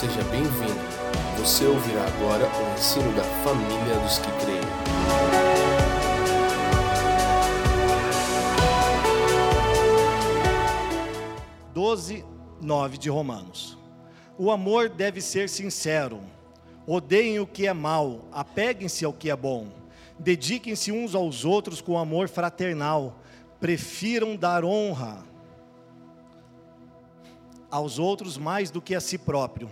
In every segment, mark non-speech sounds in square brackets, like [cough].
seja bem-vindo. Você ouvirá agora o ensino da família dos que creem. 12, 9 de Romanos. O amor deve ser sincero. Odeiem o que é mal, apeguem-se ao que é bom. Dediquem-se uns aos outros com amor fraternal. Prefiram dar honra aos outros mais do que a si próprio.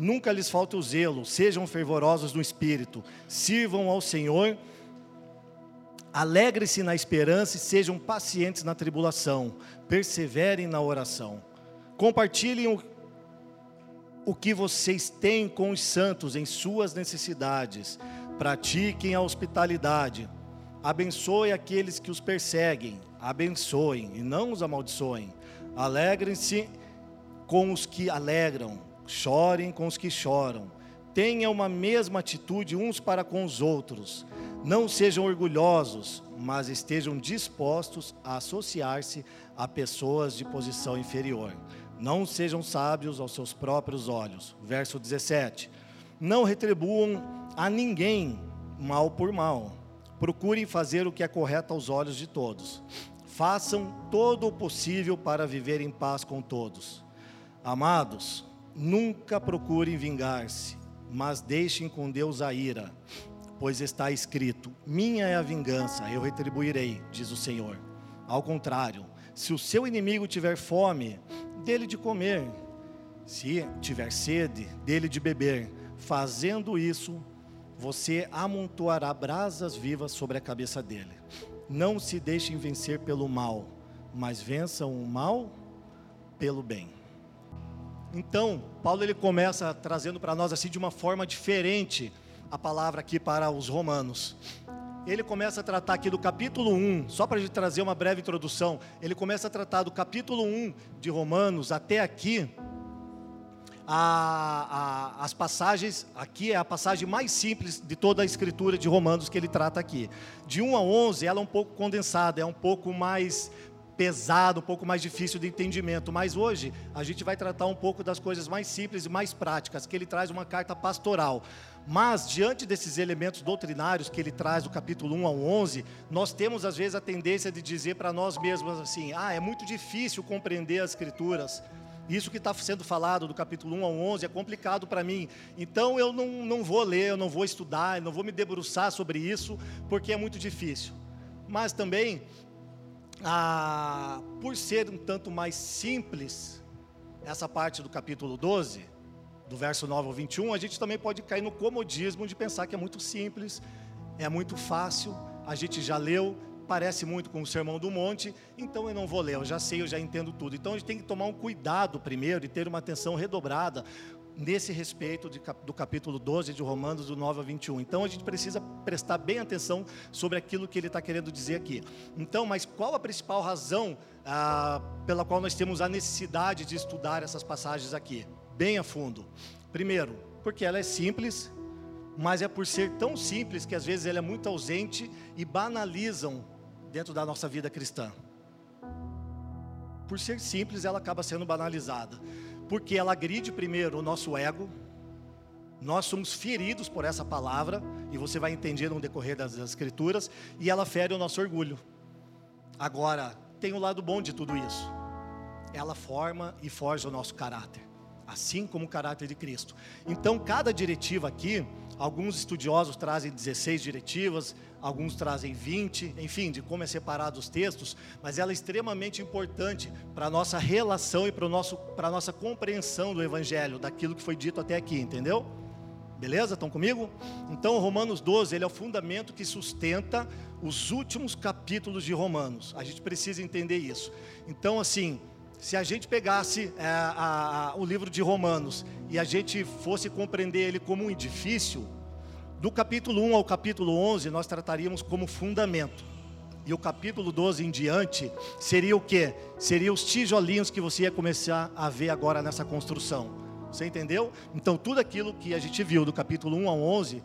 Nunca lhes falte o zelo, sejam fervorosos no espírito, sirvam ao Senhor, alegrem-se na esperança e sejam pacientes na tribulação, perseverem na oração. Compartilhem o, o que vocês têm com os santos em suas necessidades, pratiquem a hospitalidade, abençoe aqueles que os perseguem, abençoem e não os amaldiçoem, alegrem-se com os que alegram, chorem com os que choram. Tenham uma mesma atitude uns para com os outros. Não sejam orgulhosos, mas estejam dispostos a associar-se a pessoas de posição inferior. Não sejam sábios aos seus próprios olhos. Verso 17. Não retribuam a ninguém mal por mal. Procurem fazer o que é correto aos olhos de todos. Façam todo o possível para viver em paz com todos. Amados, nunca procurem vingar-se, mas deixem com Deus a ira, pois está escrito: Minha é a vingança, eu retribuirei, diz o Senhor. Ao contrário, se o seu inimigo tiver fome, dele de comer, se tiver sede, dele de beber. Fazendo isso, você amontoará brasas vivas sobre a cabeça dele. Não se deixem vencer pelo mal, mas vençam o mal pelo bem. Então, Paulo ele começa trazendo para nós assim de uma forma diferente a palavra aqui para os romanos. Ele começa a tratar aqui do capítulo 1, só para a gente trazer uma breve introdução, ele começa a tratar do capítulo 1 de Romanos até aqui, a, a, as passagens, aqui é a passagem mais simples de toda a escritura de Romanos que ele trata aqui. De 1 a 11, ela é um pouco condensada, é um pouco mais pesado, um pouco mais difícil de entendimento, mas hoje a gente vai tratar um pouco das coisas mais simples e mais práticas, que ele traz uma carta pastoral. Mas, diante desses elementos doutrinários que ele traz do capítulo 1 ao 11, nós temos às vezes a tendência de dizer para nós mesmos assim: ah, é muito difícil compreender as Escrituras. Isso que está sendo falado do capítulo 1 ao 11 é complicado para mim. Então eu não, não vou ler, eu não vou estudar, eu não vou me debruçar sobre isso, porque é muito difícil. Mas também ah, por ser um tanto mais simples, essa parte do capítulo 12, do verso 9 ao 21, a gente também pode cair no comodismo de pensar que é muito simples, é muito fácil, a gente já leu, parece muito com o Sermão do Monte, então eu não vou ler, eu já sei, eu já entendo tudo. Então a gente tem que tomar um cuidado primeiro e ter uma atenção redobrada nesse respeito de, do capítulo 12 de Romanos, do 9 a 21. Então a gente precisa prestar bem atenção sobre aquilo que ele está querendo dizer aqui. Então, mas qual a principal razão ah, pela qual nós temos a necessidade de estudar essas passagens aqui, bem a fundo? Primeiro, porque ela é simples, mas é por ser tão simples que às vezes ela é muito ausente e banalizam dentro da nossa vida cristã. Por ser simples, ela acaba sendo banalizada porque ela agride primeiro o nosso ego. Nós somos feridos por essa palavra, e você vai entender no decorrer das escrituras, e ela fere o nosso orgulho. Agora, tem o um lado bom de tudo isso. Ela forma e forja o nosso caráter, assim como o caráter de Cristo. Então, cada diretiva aqui, alguns estudiosos trazem 16 diretivas, alguns trazem 20, enfim, de como é separado os textos, mas ela é extremamente importante para a nossa relação e para, a nossa compreensão do Evangelho, daquilo que foi dito até aqui, entendeu? Beleza? Estão comigo? Então, Romanos 12, ele é o fundamento que sustenta os últimos capítulos de Romanos. A gente precisa entender isso. Então, assim, se a gente pegasse é, a, a, o livro de Romanos e a gente fosse compreender ele como um edifício, do capítulo 1 ao capítulo 11, nós trataríamos como fundamento. E o capítulo 12 em diante seria o que? Seria os tijolinhos que você ia começar a ver agora nessa construção. Você entendeu? Então, tudo aquilo que a gente viu do capítulo 1 ao 11,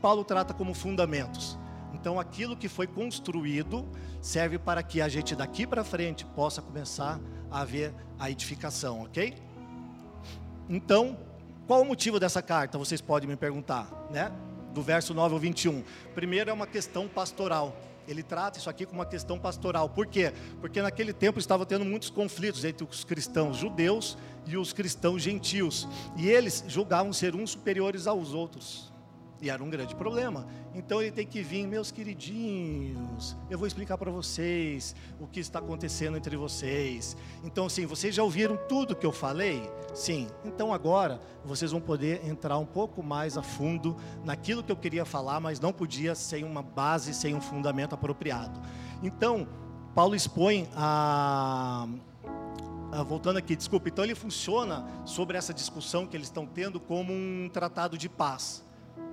Paulo trata como fundamentos. Então, aquilo que foi construído serve para que a gente daqui para frente possa começar a ver a edificação, ok? Então, qual o motivo dessa carta? Vocês podem me perguntar, né? Do verso 9 ao 21. Primeiro é uma questão pastoral. Ele trata isso aqui como uma questão pastoral. Por quê? Porque naquele tempo estava tendo muitos conflitos entre os cristãos judeus e os cristãos gentios. E eles julgavam ser uns superiores aos outros. E era um grande problema. Então ele tem que vir, meus queridinhos, eu vou explicar para vocês o que está acontecendo entre vocês. Então, sim, vocês já ouviram tudo que eu falei? Sim. Então agora vocês vão poder entrar um pouco mais a fundo naquilo que eu queria falar, mas não podia sem uma base, sem um fundamento apropriado. Então, Paulo expõe a voltando aqui, desculpa. Então ele funciona sobre essa discussão que eles estão tendo como um tratado de paz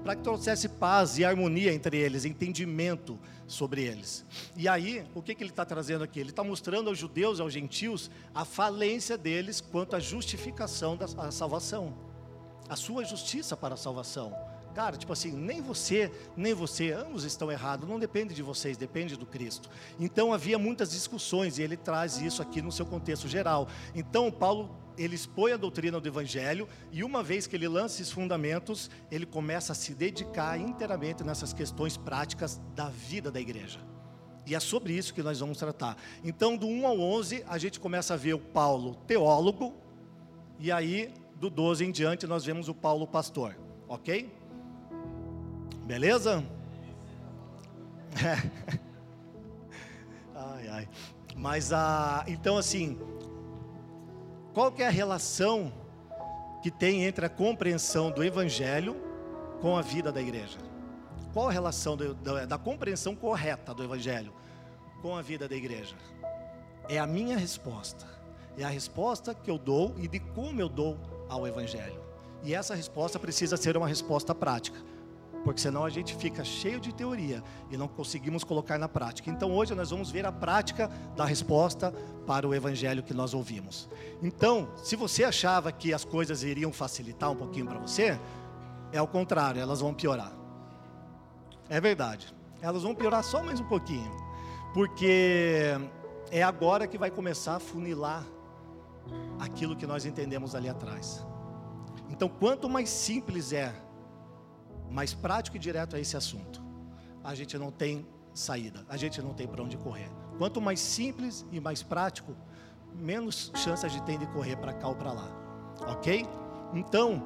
para que trouxesse paz e harmonia entre eles, entendimento sobre eles. E aí, o que, que ele está trazendo aqui? Ele está mostrando aos judeus e aos gentios a falência deles quanto à justificação da salvação, a sua justiça para a salvação. Cara, tipo assim, nem você, nem você, ambos estão errados, não depende de vocês, depende do Cristo. Então havia muitas discussões e ele traz isso aqui no seu contexto geral. Então Paulo ele expõe a doutrina do Evangelho e uma vez que ele lança esses fundamentos, ele começa a se dedicar inteiramente nessas questões práticas da vida da igreja. E é sobre isso que nós vamos tratar. Então, do 1 ao 11, a gente começa a ver o Paulo teólogo, e aí, do 12 em diante, nós vemos o Paulo pastor, ok? Beleza? É. [laughs] Ai, ai. Mas, ah, então, assim, qual que é a relação que tem entre a compreensão do Evangelho com a vida da igreja? Qual a relação do, da, da compreensão correta do Evangelho com a vida da igreja? É a minha resposta. É a resposta que eu dou e de como eu dou ao Evangelho. E essa resposta precisa ser uma resposta prática porque senão a gente fica cheio de teoria e não conseguimos colocar na prática. Então hoje nós vamos ver a prática da resposta para o evangelho que nós ouvimos. Então, se você achava que as coisas iriam facilitar um pouquinho para você, é ao contrário, elas vão piorar. É verdade. Elas vão piorar só mais um pouquinho. Porque é agora que vai começar a funilar aquilo que nós entendemos ali atrás. Então, quanto mais simples é mais prático e direto a esse assunto, a gente não tem saída, a gente não tem para onde correr. Quanto mais simples e mais prático, menos chance a gente tem de correr para cá ou para lá, ok? Então,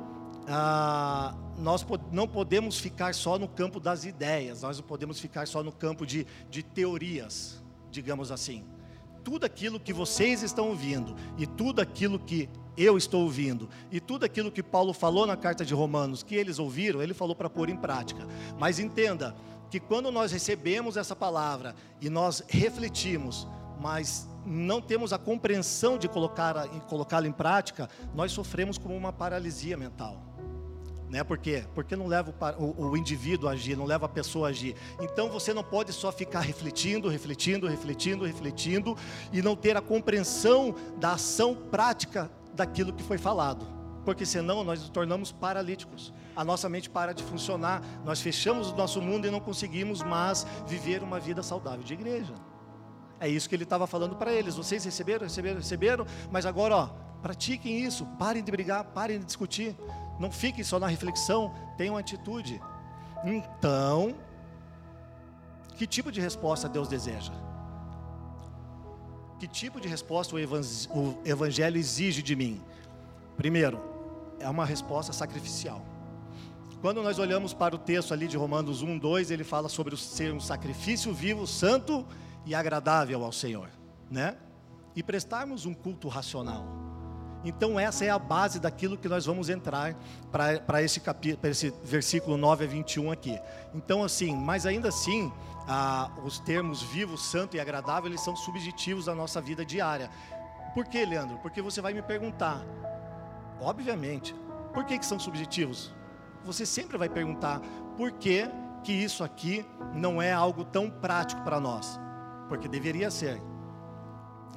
ah, nós não podemos ficar só no campo das ideias, nós não podemos ficar só no campo de, de teorias, digamos assim. Tudo aquilo que vocês estão ouvindo e tudo aquilo que eu estou ouvindo. E tudo aquilo que Paulo falou na carta de Romanos, que eles ouviram, ele falou para pôr em prática. Mas entenda que quando nós recebemos essa palavra e nós refletimos, mas não temos a compreensão de colocá-la colocá em prática, nós sofremos como uma paralisia mental. Né? Por quê? Porque não leva o, o, o, indivíduo a agir, não leva a pessoa a agir. Então você não pode só ficar refletindo, refletindo, refletindo, refletindo e não ter a compreensão da ação prática daquilo que foi falado, porque senão nós nos tornamos paralíticos. A nossa mente para de funcionar, nós fechamos o nosso mundo e não conseguimos mais viver uma vida saudável de igreja. É isso que ele estava falando para eles. Vocês receberam, receberam, receberam, mas agora, ó, pratiquem isso, parem de brigar, parem de discutir, não fiquem só na reflexão, tenham atitude. Então, que tipo de resposta Deus deseja? Que tipo de resposta o Evangelho exige de mim? Primeiro, é uma resposta sacrificial. Quando nós olhamos para o texto ali de Romanos 1, 2, ele fala sobre ser um sacrifício vivo, santo e agradável ao Senhor, né? E prestarmos um culto racional. Então essa é a base daquilo que nós vamos entrar para esse esse versículo 9 a 21 aqui. Então assim, mas ainda assim, ah, os termos vivo, santo e agradável, eles são subjetivos da nossa vida diária. Por que, Leandro? Porque você vai me perguntar. Obviamente. Por que, que são subjetivos? Você sempre vai perguntar por que, que isso aqui não é algo tão prático para nós. Porque deveria ser.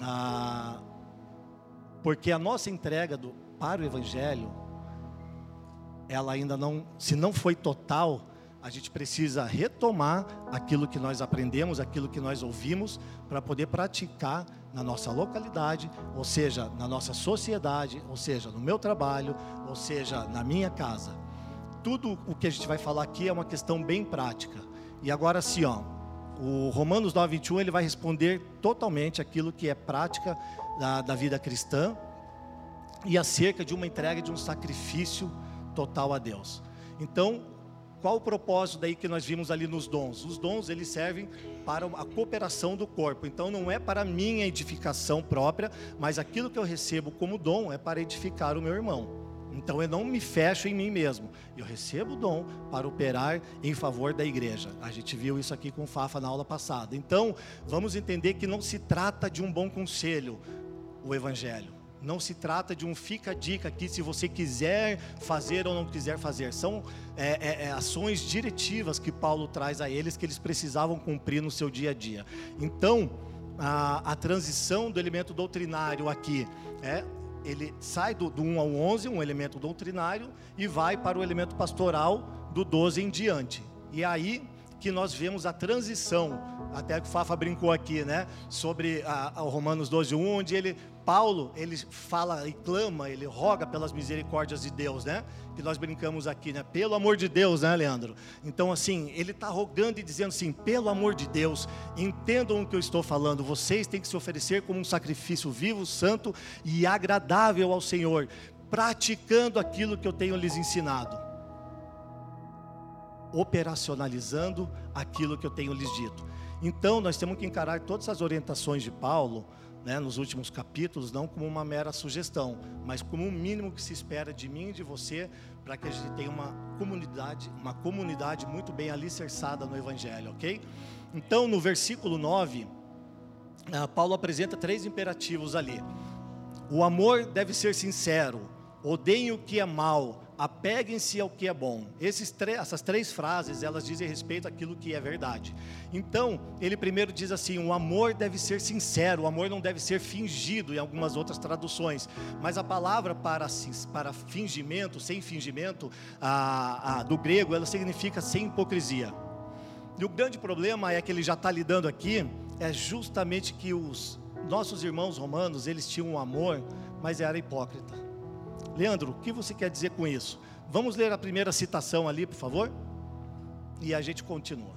Ah, porque a nossa entrega do, para o Evangelho, ela ainda não, se não foi total, a gente precisa retomar aquilo que nós aprendemos, aquilo que nós ouvimos, para poder praticar na nossa localidade, ou seja, na nossa sociedade, ou seja, no meu trabalho, ou seja, na minha casa. Tudo o que a gente vai falar aqui é uma questão bem prática. E agora sim, ó, o Romanos 9, 21, ele vai responder totalmente aquilo que é prática da, da vida cristã e acerca de uma entrega de um sacrifício total a Deus. Então, qual o propósito daí que nós vimos ali nos dons? Os dons eles servem para a cooperação do corpo. Então não é para minha edificação própria, mas aquilo que eu recebo como dom é para edificar o meu irmão. Então eu não me fecho em mim mesmo. Eu recebo o dom para operar em favor da igreja. A gente viu isso aqui com o Fafa na aula passada. Então, vamos entender que não se trata de um bom conselho o evangelho. Não se trata de um fica dica aqui se você quiser fazer ou não quiser fazer. São é, é, é, ações diretivas que Paulo traz a eles que eles precisavam cumprir no seu dia a dia. Então, a, a transição do elemento doutrinário aqui é ele sai do, do 1 ao 11, um elemento doutrinário, e vai para o elemento pastoral do 12 em diante. E aí que nós vemos a transição, até que o Fafa brincou aqui, né, sobre a Romanos 12, 1, onde ele Paulo, ele fala e clama, ele roga pelas misericórdias de Deus, né? Que nós brincamos aqui, né? Pelo amor de Deus, né, Leandro? Então, assim, ele está rogando e dizendo assim: pelo amor de Deus, entendam o que eu estou falando. Vocês têm que se oferecer como um sacrifício vivo, santo e agradável ao Senhor, praticando aquilo que eu tenho lhes ensinado, operacionalizando aquilo que eu tenho lhes dito. Então, nós temos que encarar todas as orientações de Paulo né, nos últimos capítulos, não como uma mera sugestão, mas como um mínimo que se espera de mim e de você, para que a gente tenha uma comunidade, uma comunidade muito bem alicerçada no Evangelho, ok? Então, no versículo 9, ah, Paulo apresenta três imperativos ali. O amor deve ser sincero, odeiem o que é mal, apeguem-se ao que é bom. essas três frases, elas dizem respeito àquilo que é verdade. Então, ele primeiro diz assim: o amor deve ser sincero, o amor não deve ser fingido, em algumas outras traduções. Mas a palavra para, para fingimento, sem fingimento, a, a, do grego, ela significa sem hipocrisia. E o grande problema é que ele já está lidando aqui, é justamente que os nossos irmãos romanos, eles tinham um amor, mas era hipócrita. Leandro, o que você quer dizer com isso? Vamos ler a primeira citação ali, por favor? E a gente continua.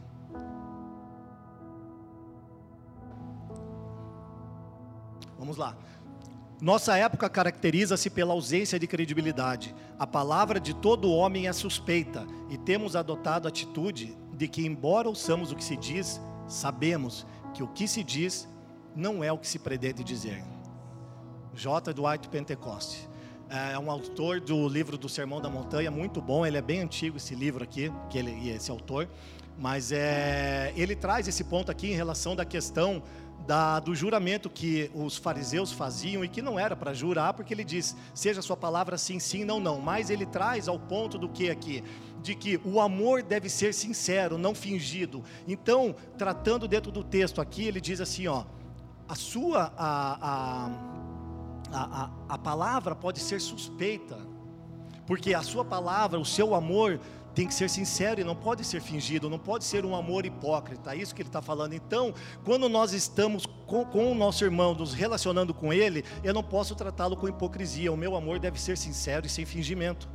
Vamos lá. Nossa época caracteriza-se pela ausência de credibilidade. A palavra de todo homem é suspeita e temos adotado a atitude de que, embora ouçamos o que se diz, sabemos que o que se diz não é o que se pretende dizer. J. Dwight Pentecoste. É um autor do livro do Sermão da Montanha, muito bom. Ele é bem antigo esse livro aqui, que ele, esse autor. Mas é, ele traz esse ponto aqui em relação da questão da, do juramento que os fariseus faziam e que não era para jurar, porque ele diz: seja sua palavra sim, sim, não, não. Mas ele traz ao ponto do que aqui? De que o amor deve ser sincero, não fingido. Então, tratando dentro do texto aqui, ele diz assim: ó, a sua. A, a, a, a, a palavra pode ser suspeita, porque a sua palavra, o seu amor, tem que ser sincero e não pode ser fingido, não pode ser um amor hipócrita, é isso que ele está falando. Então, quando nós estamos com, com, o nosso irmão, nos relacionando com ele, eu não posso tratá-lo com hipocrisia, o meu amor deve ser sincero e sem fingimento.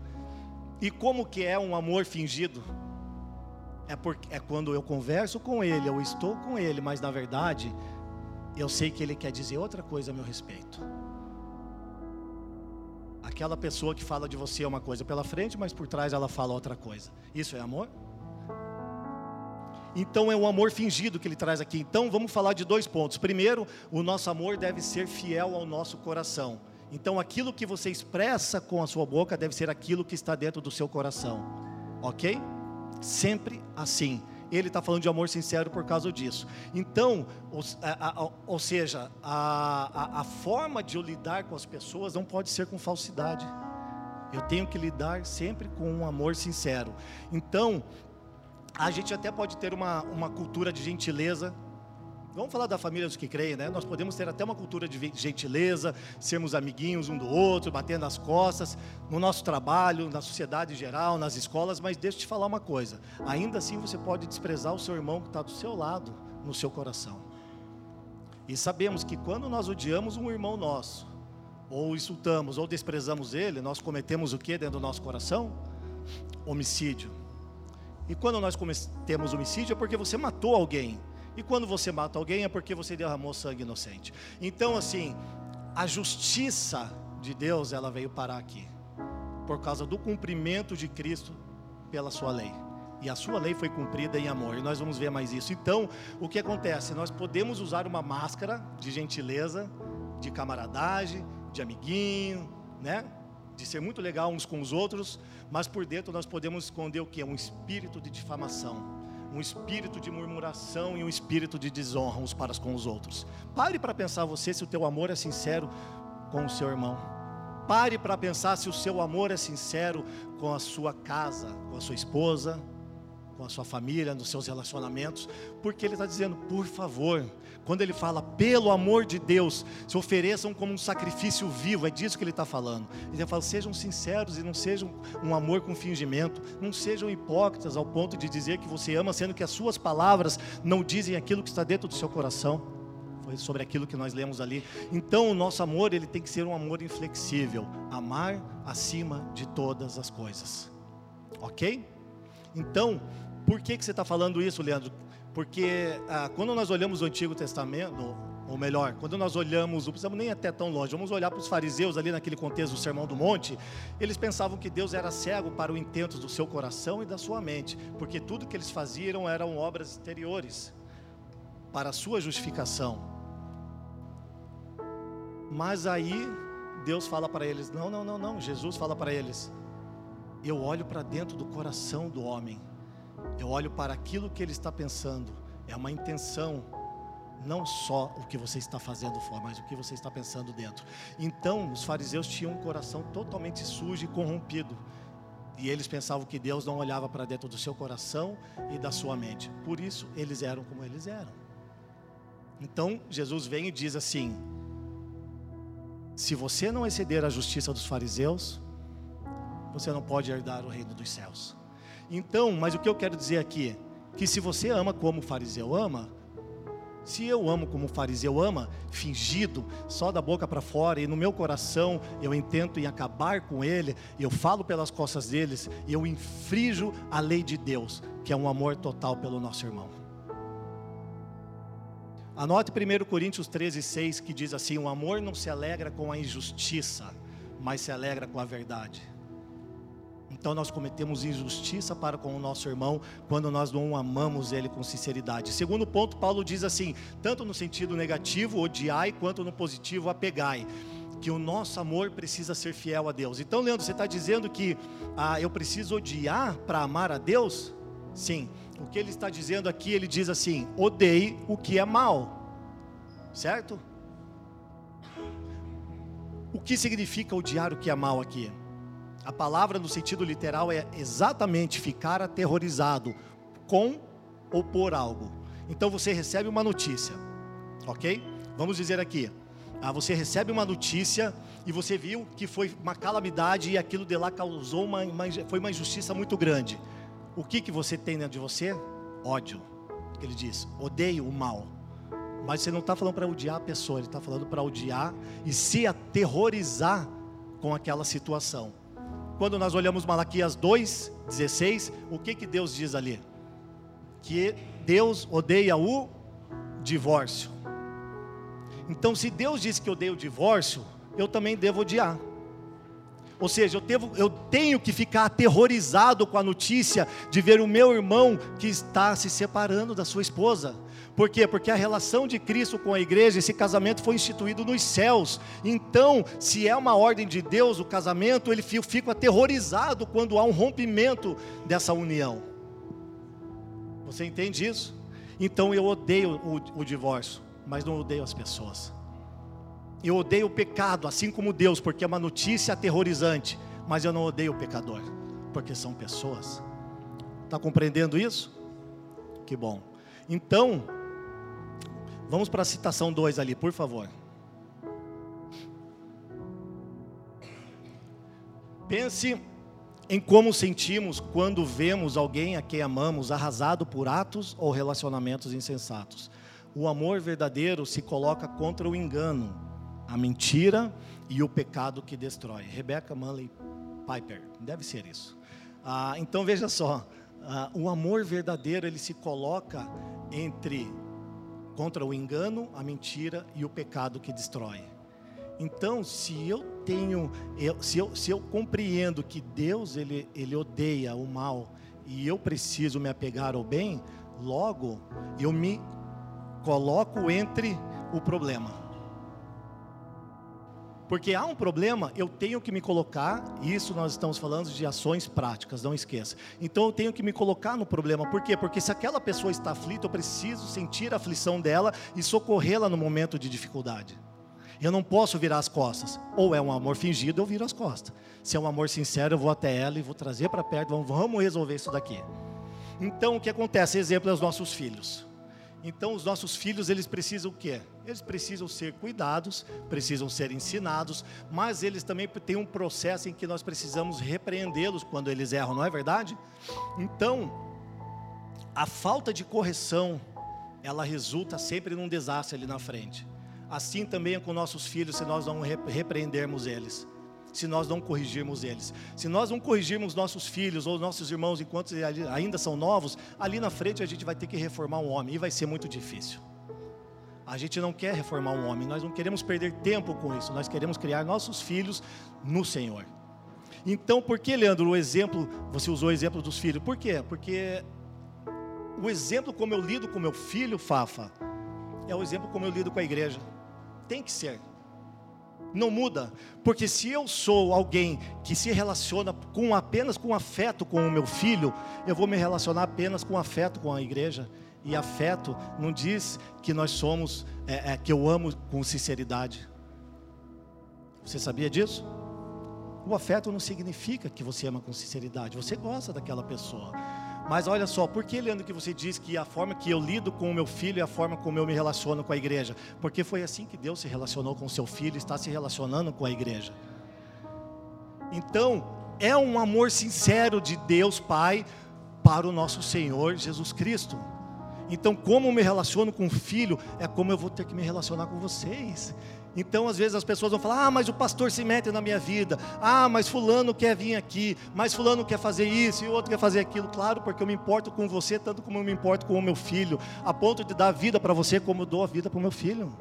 E como que é um amor fingido? É, porque, é quando eu converso com ele, eu estou com ele, mas na verdade, eu sei que ele quer dizer outra coisa a meu respeito. Aquela pessoa que fala de você é uma coisa pela frente, mas por trás ela fala outra coisa. Isso é amor? Então é um amor fingido que ele traz aqui. Então vamos falar de dois pontos. Primeiro, o nosso amor deve ser fiel ao nosso coração. Então aquilo que você expressa com a sua boca deve ser aquilo que está dentro do seu coração. Ok? Sempre assim ele está falando de amor sincero por causa disso. Então, ou, a, a, ou seja, a, a, forma de eu lidar com as pessoas não pode ser com falsidade. Eu tenho que lidar sempre com um amor sincero. Então, a gente até pode ter uma, uma cultura de gentileza, Vamos falar da família dos que creem, né? Nós podemos ter até uma cultura de gentileza, sermos amiguinhos um do outro, batendo as costas, no nosso trabalho, na sociedade em geral, nas escolas, mas deixa eu te falar uma coisa: ainda assim você pode desprezar o seu irmão que está do seu lado, no seu coração. E sabemos que quando nós odiamos um irmão nosso, ou insultamos, ou desprezamos ele, nós cometemos o que dentro do nosso coração? Homicídio. E quando nós cometemos homicídio é porque você matou alguém. E quando você mata alguém é porque você derramou sangue inocente. Então, assim, a justiça de Deus, ela veio parar aqui. Por causa do cumprimento de Cristo pela sua lei. E a sua lei foi cumprida em amor. E nós vamos ver mais isso. Então, o que acontece? Nós podemos usar uma máscara de gentileza, de camaradagem, de amiguinho, né? De ser muito legal uns com os outros, mas por dentro nós podemos esconder o que? Um espírito de difamação um espírito de murmuração e um espírito de desonra uns para com os outros. Pare para pensar você se o teu amor é sincero com o seu irmão. Pare para pensar se o seu amor é sincero com a sua casa, com a sua esposa, com a sua família, nos seus relacionamentos, porque ele está dizendo, por favor, quando ele fala, pelo amor de Deus, se ofereçam como um sacrifício vivo, é disso que ele está falando. Ele fala, sejam sinceros e não sejam um amor com fingimento, não sejam hipócritas ao ponto de dizer que você ama, sendo que as suas palavras não dizem aquilo que está dentro do seu coração. Foi sobre aquilo que nós lemos ali. Então, o nosso amor, ele tem que ser um amor inflexível, amar acima de todas as coisas. OK? Então, por que, que você está falando isso, Leandro? Porque ah, quando nós olhamos o Antigo Testamento, ou melhor, quando nós olhamos, não precisamos nem até tão longe, vamos olhar para os fariseus ali naquele contexto do Sermão do Monte, eles pensavam que Deus era cego para o intento do seu coração e da sua mente, porque tudo que eles faziam eram obras exteriores, para a sua justificação. Mas aí Deus fala para eles: não, não, não, não, Jesus fala para eles: eu olho para dentro do coração do homem eu olho para aquilo que ele está pensando. É uma intenção, não só o que você está fazendo fora, mas o que você está pensando dentro. Então, os fariseus tinham um coração totalmente sujo e corrompido. E eles pensavam que Deus não olhava para dentro do seu coração e da sua mente. Por isso, eles eram como eles eram. Então, Jesus vem e diz assim: Se você não exceder a justiça dos fariseus, você não pode herdar o reino dos céus. Então, mas o que eu quero dizer aqui? Que se você ama como o fariseu ama, se eu amo como o fariseu ama, fingido, só da boca para fora, e no meu coração eu intento em acabar com ele, eu falo pelas costas deles, e eu infrijo a lei de Deus, que é um amor total pelo nosso irmão. Anote 1 Coríntios 13, 6, que diz assim: O amor não se alegra com a injustiça, mas se alegra com a verdade. Então nós cometemos injustiça para com o nosso irmão quando nós não amamos ele com sinceridade. Segundo ponto, Paulo diz assim: tanto no sentido negativo, odiai, quanto no positivo, apegai. Que o nosso amor precisa ser fiel a Deus. Então, Leandro, você está dizendo que ah, eu preciso odiar para amar a Deus? Sim. O que ele está dizendo aqui, ele diz assim: odeie o que é mal. Certo? O que significa odiar o que é mal aqui? A palavra no sentido literal é exatamente ficar aterrorizado com ou por algo. Então você recebe uma notícia, ok? Vamos dizer aqui, ah, você recebe uma notícia e você viu que foi uma calamidade e aquilo de lá causou uma, uma foi uma injustiça muito grande. O que que você tem dentro de você? Ódio. Ele diz: odeio o mal. Mas você não está falando para odiar a pessoa, ele está falando para odiar e se aterrorizar com aquela situação. Quando nós olhamos Malaquias 2:16, o que que Deus diz ali? Que Deus odeia o divórcio. Então, se Deus diz que odeia o divórcio, eu também devo odiar. Ou seja, eu, devo, eu tenho que ficar aterrorizado com a notícia de ver o meu irmão que está se separando da sua esposa. Por quê? Porque a relação de Cristo com a igreja, esse casamento foi instituído nos céus. Então, se é uma ordem de Deus o casamento, ele fica aterrorizado quando há um rompimento dessa união. Você entende isso? Então eu odeio o, o divórcio, mas não odeio as pessoas. Eu odeio o pecado, assim como Deus, porque é uma notícia aterrorizante, mas eu não odeio o pecador, porque são pessoas. Está compreendendo isso? Que bom. Então, Vamos para a citação 2 ali, por favor. Pense em como sentimos quando vemos alguém a quem amamos arrasado por atos ou relacionamentos insensatos. o amor verdadeiro se coloca contra o engano, a mentira e o pecado que destrói. Rebecca Manley Piper, deve ser isso. Ah, então veja só, ah, o amor verdadeiro ele se coloca entre contra o engano, a mentira e o pecado que destrói. Então, se eu tenho, eu, se, eu, se eu compreendo que Deus ele, ele odeia o mal e eu preciso me apegar ao bem, logo eu me coloco entre o problema. Porque há um problema, eu tenho que me colocar, isso nós estamos falando de ações práticas, não esqueça. Então eu tenho que me colocar no problema, por quê? Porque se aquela pessoa está aflita, eu preciso sentir a aflição dela e socorrê-la no momento de dificuldade. Eu não posso virar as costas. Ou é um amor fingido, eu viro as costas. Se é um amor sincero, eu vou até ela e vou trazer para perto, vamos resolver isso daqui. Então o que acontece? Exemplo é os nossos filhos. Então os nossos filhos, eles precisam o quê? Eles precisam ser cuidados, precisam ser ensinados, mas eles também têm um processo em que nós precisamos repreendê-los quando eles erram, não é verdade? Então, a falta de correção, ela resulta sempre num desastre ali na frente. Assim também é com nossos filhos, se nós não repreendermos eles se nós não corrigirmos eles. Se nós não corrigirmos nossos filhos ou nossos irmãos enquanto ainda são novos, ali na frente a gente vai ter que reformar um homem e vai ser muito difícil. A gente não quer reformar um homem, nós não queremos perder tempo com isso, nós queremos criar nossos filhos no Senhor. Então, por que, Leandro, o exemplo, você usou o exemplo dos filhos? Por quê? Porque o exemplo como eu lido com meu filho, Fafa, é o exemplo como eu lido com a igreja. Tem que ser não muda, porque se eu sou alguém que se relaciona com apenas com afeto com o meu filho, eu vou me relacionar apenas com afeto com a igreja. E afeto não diz que nós somos, é, é, que eu amo com sinceridade. Você sabia disso? O afeto não significa que você ama com sinceridade. Você gosta daquela pessoa. Mas olha só, por que, Leandro, que você diz que a forma que eu lido com o meu filho é a forma como eu me relaciono com a igreja? Porque foi assim que Deus se relacionou com o seu filho, está se relacionando com a igreja. Então, é um amor sincero de Deus Pai para o nosso Senhor Jesus Cristo. Então, como eu me relaciono com o filho, é como eu vou ter que me relacionar com vocês. Então, às vezes as pessoas vão falar: "Ah, mas o pastor se mete na minha vida. Ah, mas fulano quer vir aqui, mas fulano quer fazer isso e o outro quer fazer aquilo". Claro, porque eu me importo com você tanto como eu me importo com o meu filho, a ponto de dar vida para você como eu dou a vida para o meu filho.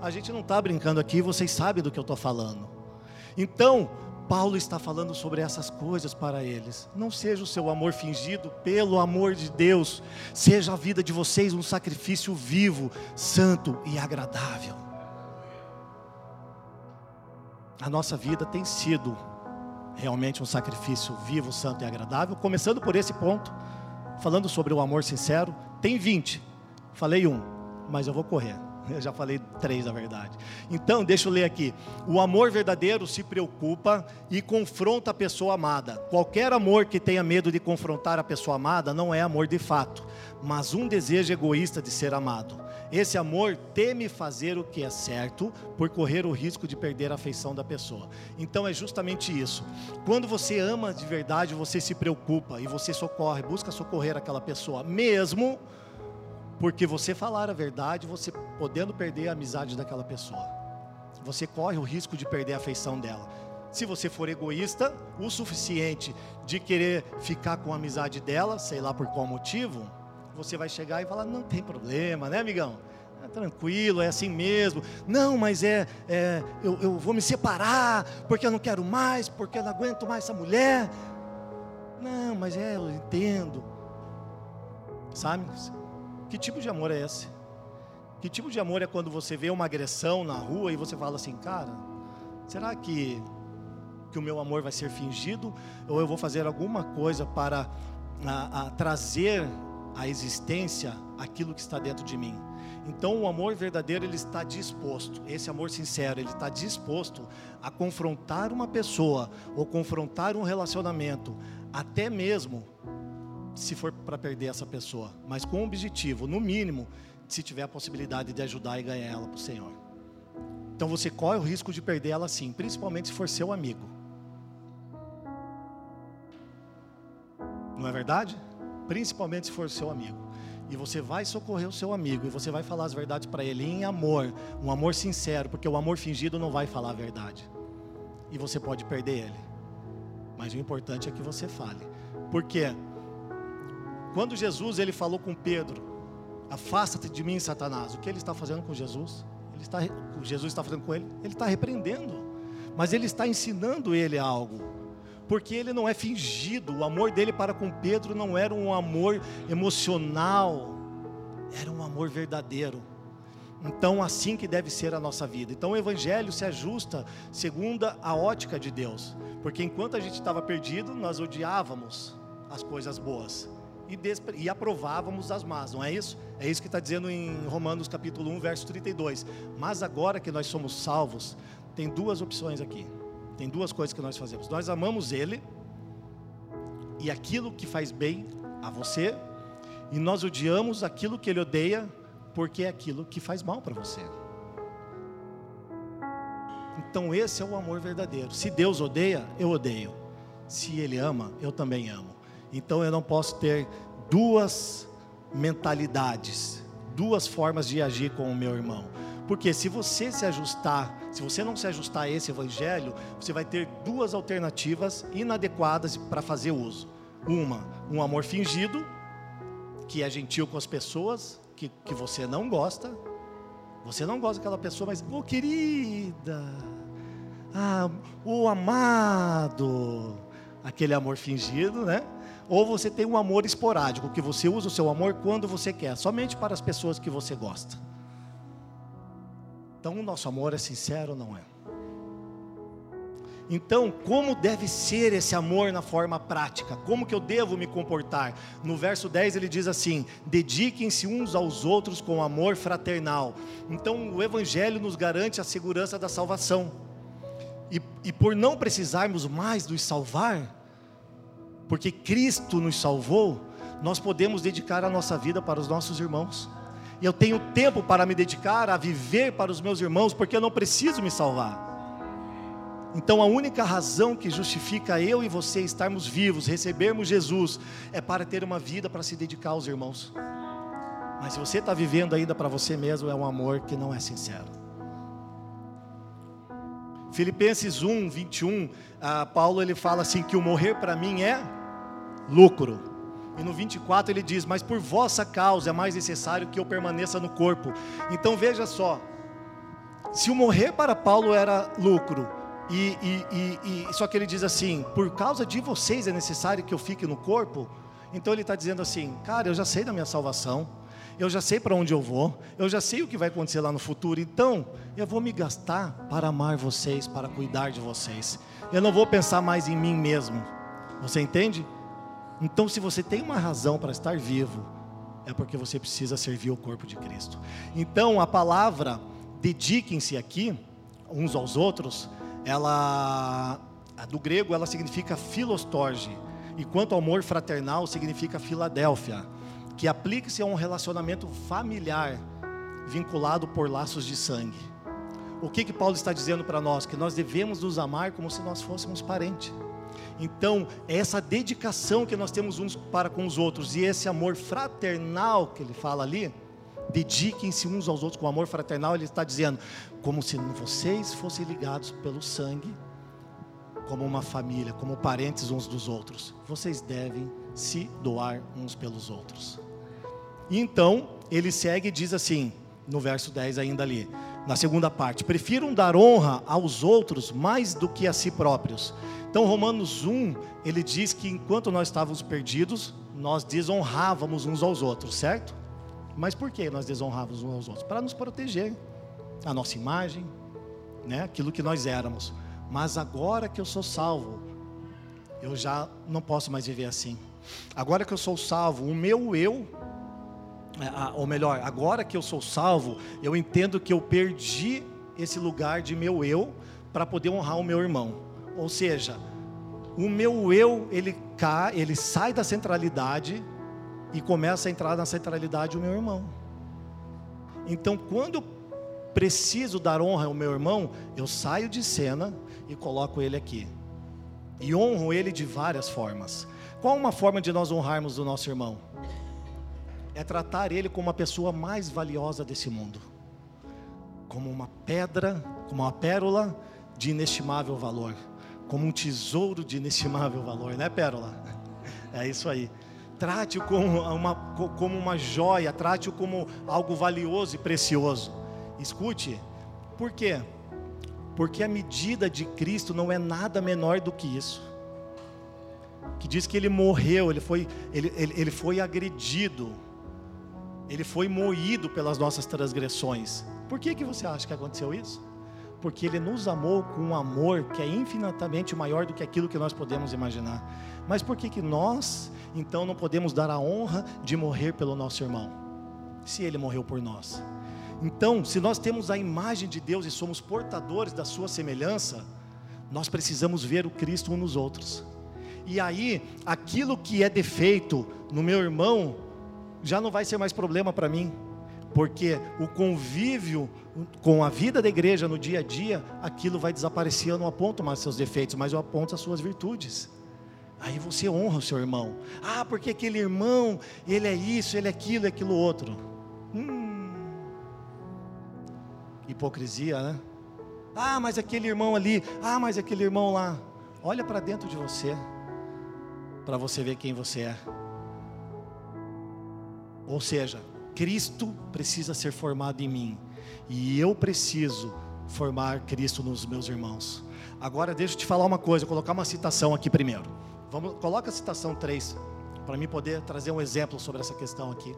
A gente não está brincando aqui, vocês sabem do que eu estou falando. Então, Paulo está falando sobre essas coisas para eles. Não seja o seu amor fingido, pelo amor de Deus. Seja a vida de vocês um sacrifício vivo, santo e agradável. A nossa vida tem sido realmente um sacrifício vivo, santo e agradável, começando por esse ponto, falando sobre o amor sincero. Tem 20, falei um, mas eu vou correr. Eu já falei três, na verdade. Então, deixa eu ler aqui. O amor verdadeiro se preocupa e confronta a pessoa amada. Qualquer amor que tenha medo de confrontar a pessoa amada não é amor de fato, mas um desejo egoísta de ser amado. Esse amor teme fazer o que é certo por correr o risco de perder a afeição da pessoa. Então é justamente isso. Quando você ama de verdade, você se preocupa e você socorre, busca socorrer aquela pessoa, mesmo porque você falar a verdade, você podendo perder a amizade daquela pessoa. Você corre o risco de perder a afeição dela. Se você for egoísta o suficiente de querer ficar com a amizade dela, sei lá por qual motivo, você vai chegar e falar: não tem problema, né, amigão? É tranquilo, é assim mesmo. Não, mas é, é eu, eu vou me separar porque eu não quero mais, porque eu não aguento mais essa mulher. Não, mas é, eu entendo. Sabe? Que tipo de amor é esse? Que tipo de amor é quando você vê uma agressão na rua e você fala assim, cara, será que, que o meu amor vai ser fingido? Ou eu vou fazer alguma coisa para a, a trazer à existência aquilo que está dentro de mim? Então o amor verdadeiro ele está disposto, esse amor sincero, ele está disposto a confrontar uma pessoa ou confrontar um relacionamento, até mesmo se for para perder essa pessoa, mas com o objetivo, no mínimo, se tiver a possibilidade de ajudar e ganhar ela para o Senhor. Então você corre o risco de perder ela sim, principalmente se for seu amigo. Não é verdade? Principalmente se for seu amigo. e você vai socorrer o seu amigo e você vai falar as verdades para ele em amor, um amor sincero, porque o amor fingido não vai falar a verdade. E você pode perder ele. Mas o importante é que você fale. Porque quando Jesus ele falou com Pedro, afasta-te de mim, Satanás. O que ele está fazendo com Jesus? Ele está, Jesus está fazendo com ele? Ele está repreendendo. Mas ele está ensinando ele algo porque ele não é fingido. O amor dele para com Pedro não era um amor emocional, era um amor verdadeiro. Então, assim que deve ser a nossa vida. Então, o Evangelho se ajusta segundo a ótica de Deus, porque enquanto a gente estava perdido, nós odiávamos as coisas boas e, e aprovávamos as más, não é isso? É isso que está dizendo em Romanos capítulo 1, verso 32. Mas agora que nós somos salvos, tem duas opções aqui. Tem duas coisas que nós fazemos. Nós amamos Ele e aquilo que faz bem a você, e nós odiamos aquilo que Ele odeia, porque é aquilo que faz mal para você. Então esse é o amor verdadeiro. Se Deus odeia, eu odeio. Se Ele ama, eu também amo. Então eu não posso ter duas mentalidades, duas formas de agir com o meu irmão. Porque se você se ajustar, se você não se ajustar a esse evangelho, você vai ter duas alternativas inadequadas para fazer uso. Uma, um amor fingido, que é gentil com as pessoas, que, que você não gosta. Você não gosta daquela pessoa, mas, ô oh, querida, ah, o amado, aquele amor fingido, né? Ou você tem um amor esporádico, que você usa o seu amor quando você quer, somente para as pessoas que você gosta. Então, o nosso amor é sincero não é? Então, como deve ser esse amor na forma prática? Como que eu devo me comportar? No verso 10 ele diz assim: dediquem-se uns aos outros com amor fraternal. Então, o Evangelho nos garante a segurança da salvação. E, e por não precisarmos mais nos salvar, porque Cristo nos salvou, nós podemos dedicar a nossa vida para os nossos irmãos e eu tenho tempo para me dedicar a viver para os meus irmãos, porque eu não preciso me salvar. Então a única razão que justifica eu e você estarmos vivos, recebermos Jesus, é para ter uma vida para se dedicar aos irmãos. Mas se você está vivendo ainda para você mesmo, é um amor que não é sincero. Filipenses 1, 21, ah, Paulo ele fala assim: que o morrer para mim é lucro. E no 24 ele diz: Mas por vossa causa é mais necessário que eu permaneça no corpo. Então veja só: se o morrer para Paulo era lucro, e, e, e, só que ele diz assim: por causa de vocês é necessário que eu fique no corpo. Então ele está dizendo assim: cara, eu já sei da minha salvação, eu já sei para onde eu vou, eu já sei o que vai acontecer lá no futuro. Então eu vou me gastar para amar vocês, para cuidar de vocês. Eu não vou pensar mais em mim mesmo. Você entende? Então, se você tem uma razão para estar vivo, é porque você precisa servir o corpo de Cristo. Então, a palavra dediquem-se aqui uns aos outros, ela do grego ela significa filostorge, e quanto ao amor fraternal significa Filadélfia, que aplica-se a um relacionamento familiar vinculado por laços de sangue. O que que Paulo está dizendo para nós? Que nós devemos nos amar como se nós fôssemos parentes. Então, é essa dedicação que nós temos uns para com os outros e esse amor fraternal que ele fala ali, dediquem-se uns aos outros com amor fraternal, ele está dizendo, como se vocês fossem ligados pelo sangue, como uma família, como parentes uns dos outros. Vocês devem se doar uns pelos outros. E então, ele segue e diz assim, no verso 10 ainda ali, na segunda parte: prefiram dar honra aos outros mais do que a si próprios. Então, Romanos 1, ele diz que enquanto nós estávamos perdidos, nós desonrávamos uns aos outros, certo? Mas por que nós desonrávamos uns aos outros? Para nos proteger, a nossa imagem, né? aquilo que nós éramos. Mas agora que eu sou salvo, eu já não posso mais viver assim. Agora que eu sou salvo, o meu eu, ou melhor, agora que eu sou salvo, eu entendo que eu perdi esse lugar de meu eu para poder honrar o meu irmão. Ou seja, o meu eu, ele cai, ele sai da centralidade e começa a entrar na centralidade o meu irmão. Então, quando preciso dar honra ao meu irmão, eu saio de cena e coloco ele aqui. E honro ele de várias formas. Qual uma forma de nós honrarmos o nosso irmão? É tratar ele como a pessoa mais valiosa desse mundo, como uma pedra, como uma pérola de inestimável valor, como um tesouro de inestimável valor, né, pérola? [laughs] É isso aí. Trate-o como uma, como uma joia, trate-o como algo valioso e precioso. Escute, por quê? Porque a medida de Cristo não é nada menor do que isso. Que diz que ele morreu, ele foi, ele, ele, ele foi agredido, ele foi moído pelas nossas transgressões. Por que, que você acha que aconteceu isso? Porque ele nos amou com um amor que é infinitamente maior do que aquilo que nós podemos imaginar. Mas por que, que nós, então, não podemos dar a honra de morrer pelo nosso irmão? Se ele morreu por nós. Então, se nós temos a imagem de Deus e somos portadores da sua semelhança, nós precisamos ver o Cristo uns nos outros. E aí, aquilo que é defeito no meu irmão, já não vai ser mais problema para mim, porque o convívio com a vida da igreja no dia a dia, aquilo vai desaparecer. Eu não aponto mais seus defeitos, mas eu aponto as suas virtudes. Aí você honra o seu irmão. Ah, porque aquele irmão, ele é isso, ele é aquilo, é aquilo outro. Hum, hipocrisia, né? Ah, mas aquele irmão ali, ah, mas aquele irmão lá. Olha para dentro de você, para você ver quem você é. Ou seja, Cristo precisa ser formado em mim, e eu preciso formar Cristo nos meus irmãos. Agora deixa eu te falar uma coisa, colocar uma citação aqui primeiro. Vamos, coloca a citação 3, para mim poder trazer um exemplo sobre essa questão aqui.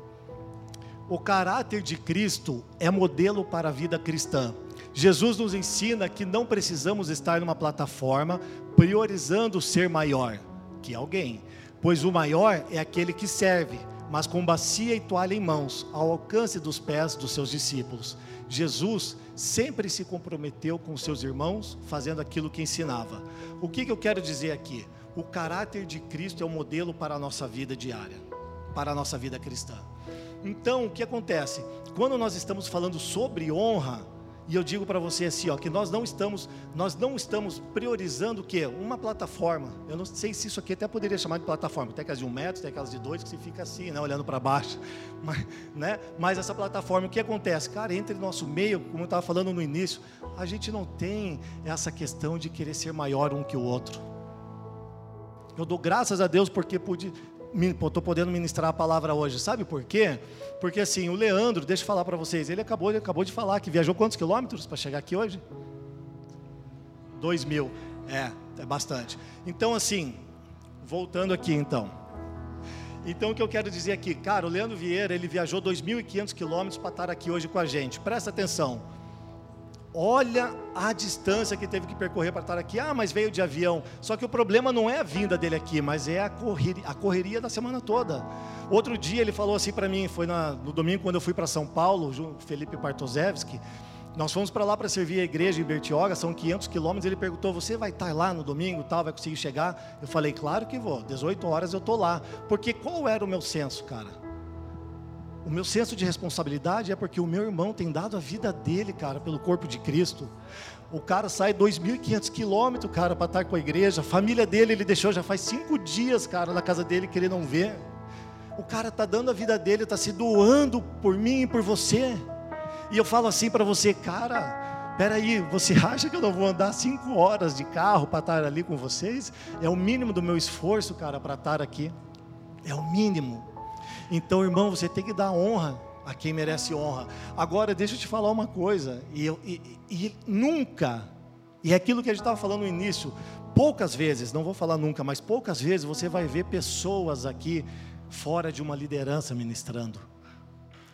O caráter de Cristo é modelo para a vida cristã. Jesus nos ensina que não precisamos estar numa plataforma priorizando ser maior que alguém, pois o maior é aquele que serve, mas com bacia e toalha em mãos, ao alcance dos pés dos seus discípulos. Jesus sempre se comprometeu com seus irmãos, fazendo aquilo que ensinava. O que, que eu quero dizer aqui? O caráter de Cristo é o modelo para a nossa vida diária, para a nossa vida cristã. Então, o que acontece? Quando nós estamos falando sobre honra, e eu digo para você assim, ó, que nós não estamos, nós não estamos priorizando o quê? Uma plataforma. Eu não sei se isso aqui até poderia chamar de plataforma. Tem aquelas de um metro, tem aquelas de dois que você fica assim, né, olhando para baixo. [laughs] Mas, né? Mas essa plataforma, o que acontece? Cara, entre nosso meio, como eu estava falando no início, a gente não tem essa questão de querer ser maior um que o outro. Eu dou graças a Deus porque pude estou podendo ministrar a palavra hoje. Sabe por quê? Porque assim, o Leandro, deixa eu falar para vocês, ele acabou, ele acabou de falar que viajou quantos quilômetros para chegar aqui hoje? Dois mil. É, é bastante. Então, assim, voltando aqui então. Então, o que eu quero dizer aqui, cara, o Leandro Vieira, ele viajou 2.500 quilômetros para estar aqui hoje com a gente. Presta atenção. Olha a distância que teve que percorrer para estar aqui. Ah, mas veio de avião. Só que o problema não é a vinda dele aqui, mas é a correria, a correria da semana toda. Outro dia ele falou assim para mim, foi na, no domingo quando eu fui para São Paulo, Felipe Bartozewski. Nós fomos para lá para servir a igreja em Bertioga, são 500 quilômetros. Ele perguntou: Você vai estar lá no domingo, tal, vai conseguir chegar? Eu falei: Claro que vou. 18 horas eu estou lá. Porque qual era o meu senso, cara? O meu senso de responsabilidade é porque o meu irmão tem dado a vida dele, cara, pelo corpo de Cristo. O cara sai 2.500 quilômetros, cara, para estar com a igreja. A família dele ele deixou já faz cinco dias, cara, na casa dele que ele não vê. O cara está dando a vida dele, está se doando por mim e por você. E eu falo assim para você, cara, peraí, você [laughs] acha que eu não vou andar cinco horas de carro para estar ali com vocês? É o mínimo do meu esforço, cara, para estar aqui. É o mínimo. Então, irmão, você tem que dar honra a quem merece honra. Agora, deixa eu te falar uma coisa, e, eu, e, e nunca, e é aquilo que a gente estava falando no início, poucas vezes, não vou falar nunca, mas poucas vezes você vai ver pessoas aqui fora de uma liderança ministrando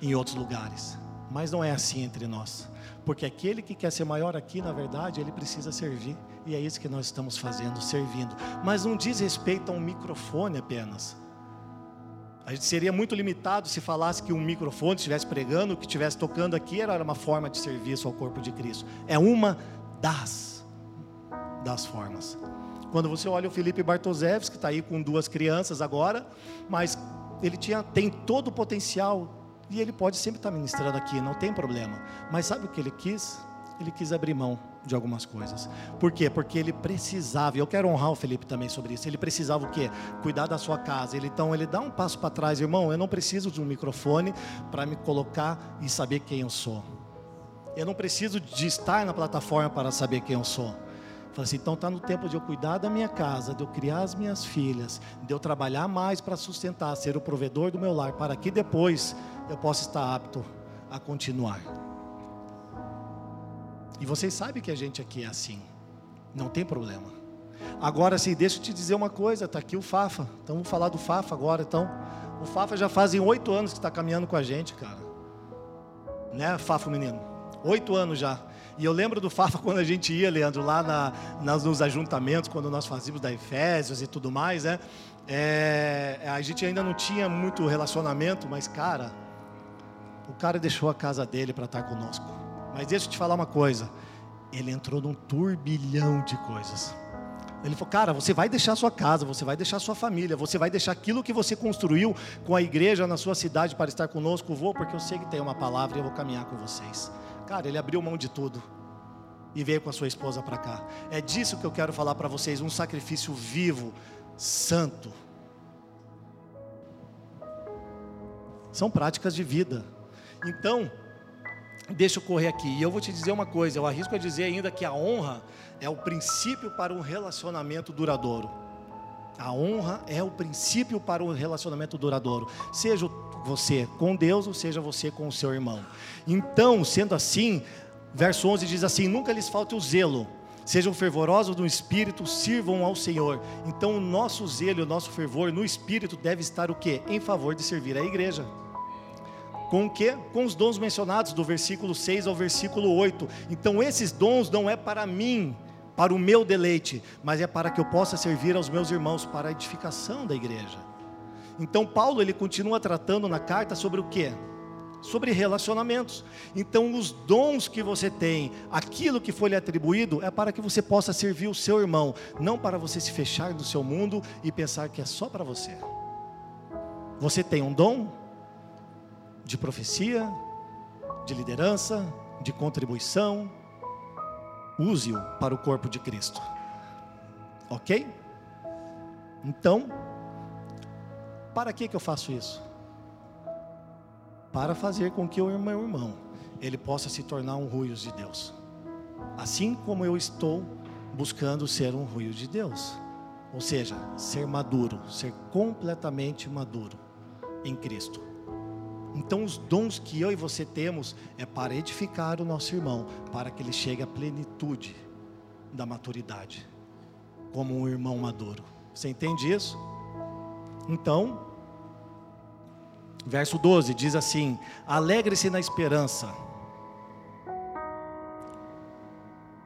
em outros lugares. Mas não é assim entre nós. Porque aquele que quer ser maior aqui, na verdade, ele precisa servir. E é isso que nós estamos fazendo, servindo. Mas não diz respeito a um microfone apenas. A gente seria muito limitado se falasse que um microfone estivesse pregando, que estivesse tocando aqui, era uma forma de serviço ao corpo de Cristo. É uma das, das formas. Quando você olha o Felipe Bartoszewski, que está aí com duas crianças agora, mas ele tinha, tem todo o potencial e ele pode sempre estar tá ministrando aqui, não tem problema. Mas sabe o que ele quis? Ele quis abrir mão de algumas coisas. Por quê? Porque ele precisava, e eu quero honrar o Felipe também sobre isso. Ele precisava o quê? Cuidar da sua casa. Ele, então ele dá um passo para trás, irmão. Eu não preciso de um microfone para me colocar e saber quem eu sou. Eu não preciso de estar na plataforma para saber quem eu sou. Fala assim, então está no tempo de eu cuidar da minha casa, de eu criar as minhas filhas, de eu trabalhar mais para sustentar, ser o provedor do meu lar, para que depois eu possa estar apto a continuar. E vocês sabem que a gente aqui é assim. Não tem problema. Agora sim, deixa eu te dizer uma coisa, está aqui o Fafa. Então vamos falar do Fafa agora, então. O Fafa já fazem oito anos que está caminhando com a gente, cara. Né, Fafa, menino? Oito anos já. E eu lembro do Fafa [laughs] quando a gente ia, Leandro, lá na, nas, nos ajuntamentos, quando nós fazíamos da Efésios e tudo mais, né? É, a gente ainda não tinha muito relacionamento, mas, cara, o cara deixou a casa dele para estar conosco. Mas deixa eu te falar uma coisa. Ele entrou num turbilhão de coisas. Ele falou, cara, você vai deixar sua casa, você vai deixar sua família, você vai deixar aquilo que você construiu com a igreja na sua cidade para estar conosco. Vou, porque eu sei que tem uma palavra e eu vou caminhar com vocês. Cara, ele abriu mão de tudo e veio com a sua esposa para cá. É disso que eu quero falar para vocês: um sacrifício vivo, santo. São práticas de vida. Então, deixa eu correr aqui. E eu vou te dizer uma coisa: eu arrisco a dizer ainda que a honra é o princípio para um relacionamento duradouro. A honra é o princípio para um relacionamento duradouro. Seja você com Deus ou seja você com o seu irmão. Então, sendo assim, verso 11 diz assim: Nunca lhes falte o zelo. Sejam fervorosos no espírito, sirvam ao Senhor. Então, o nosso zelo, o nosso fervor no espírito deve estar o quê? Em favor de servir a igreja. Com o quê? Com os dons mencionados do versículo 6 ao versículo 8. Então, esses dons não é para mim, para o meu deleite, mas é para que eu possa servir aos meus irmãos para a edificação da igreja. Então, Paulo ele continua tratando na carta sobre o quê? Sobre relacionamentos. Então, os dons que você tem, aquilo que foi lhe atribuído, é para que você possa servir o seu irmão, não para você se fechar no seu mundo e pensar que é só para você. Você tem um dom, de profecia, de liderança, de contribuição. Use-o para o corpo de Cristo. Ok? Então, para que, que eu faço isso? Para fazer com que o meu irmão ele possa se tornar um ruio de Deus. Assim como eu estou buscando ser um ruio de Deus. Ou seja, ser maduro, ser completamente maduro em Cristo. Então, os dons que eu e você temos é para edificar o nosso irmão, para que ele chegue à plenitude da maturidade, como um irmão maduro. Você entende isso? Então, verso 12 diz assim: Alegre-se na esperança,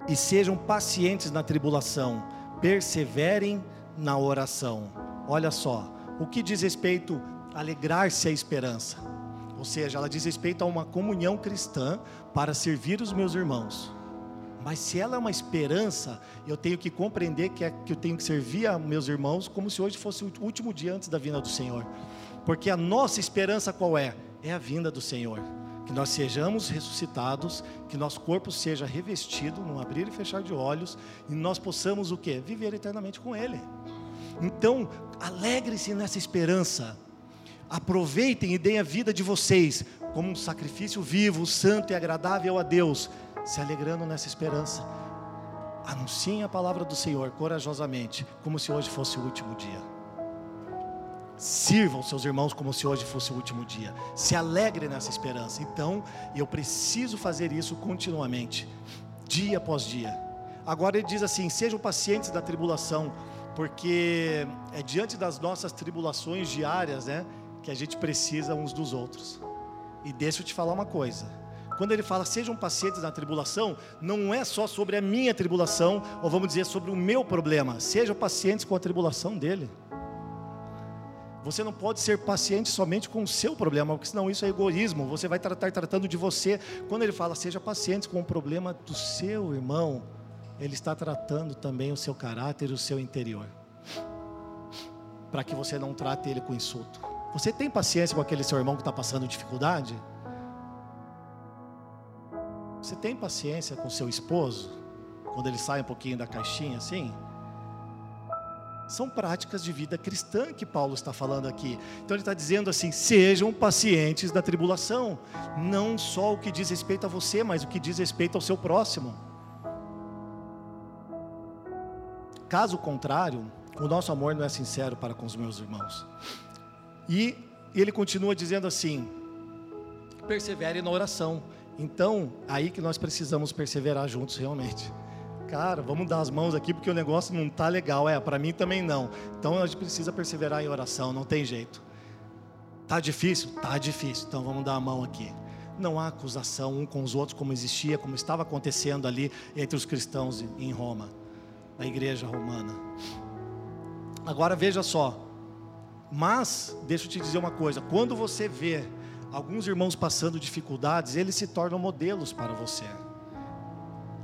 e sejam pacientes na tribulação, perseverem na oração. Olha só, o que diz respeito a alegrar-se a esperança? Ou seja, ela diz respeito a uma comunhão cristã para servir os meus irmãos. Mas se ela é uma esperança, eu tenho que compreender que, é, que eu tenho que servir a meus irmãos como se hoje fosse o último dia antes da vinda do Senhor. Porque a nossa esperança qual é? É a vinda do Senhor. Que nós sejamos ressuscitados, que nosso corpo seja revestido, num abrir e fechar de olhos, e nós possamos o quê? Viver eternamente com Ele. Então, alegre-se nessa esperança aproveitem e deem a vida de vocês como um sacrifício vivo, santo e agradável a Deus, se alegrando nessa esperança. Anunciem a palavra do Senhor corajosamente, como se hoje fosse o último dia. Sirvam seus irmãos como se hoje fosse o último dia. Se alegre nessa esperança. Então, eu preciso fazer isso continuamente, dia após dia. Agora ele diz assim: sejam pacientes da tribulação, porque é diante das nossas tribulações diárias, né? Que a gente precisa uns dos outros. E deixa eu te falar uma coisa. Quando ele fala sejam pacientes na tribulação, não é só sobre a minha tribulação, ou vamos dizer sobre o meu problema. Sejam pacientes com a tribulação dele. Você não pode ser paciente somente com o seu problema, porque senão isso é egoísmo. Você vai estar tratando de você. Quando ele fala seja paciente com o problema do seu irmão, ele está tratando também o seu caráter, o seu interior. Para que você não trate ele com insulto. Você tem paciência com aquele seu irmão que está passando dificuldade? Você tem paciência com seu esposo? quando ele sai um pouquinho da caixinha assim. São práticas de vida cristã que Paulo está falando aqui. Então ele está dizendo assim: sejam pacientes da tribulação, não só o que diz respeito a você, mas o que diz respeito ao seu próximo. Caso contrário, o nosso amor não é sincero para com os meus irmãos. E ele continua dizendo assim: persevere na oração. Então, aí que nós precisamos perseverar juntos realmente cara, vamos dar as mãos aqui porque o negócio não tá legal. É, para mim também não. Então a gente precisa perseverar em oração, não tem jeito. Tá difícil? Tá difícil. Então vamos dar a mão aqui. Não há acusação um com os outros como existia, como estava acontecendo ali entre os cristãos em Roma, na igreja romana. Agora veja só. Mas, deixa eu te dizer uma coisa: quando você vê alguns irmãos passando dificuldades, eles se tornam modelos para você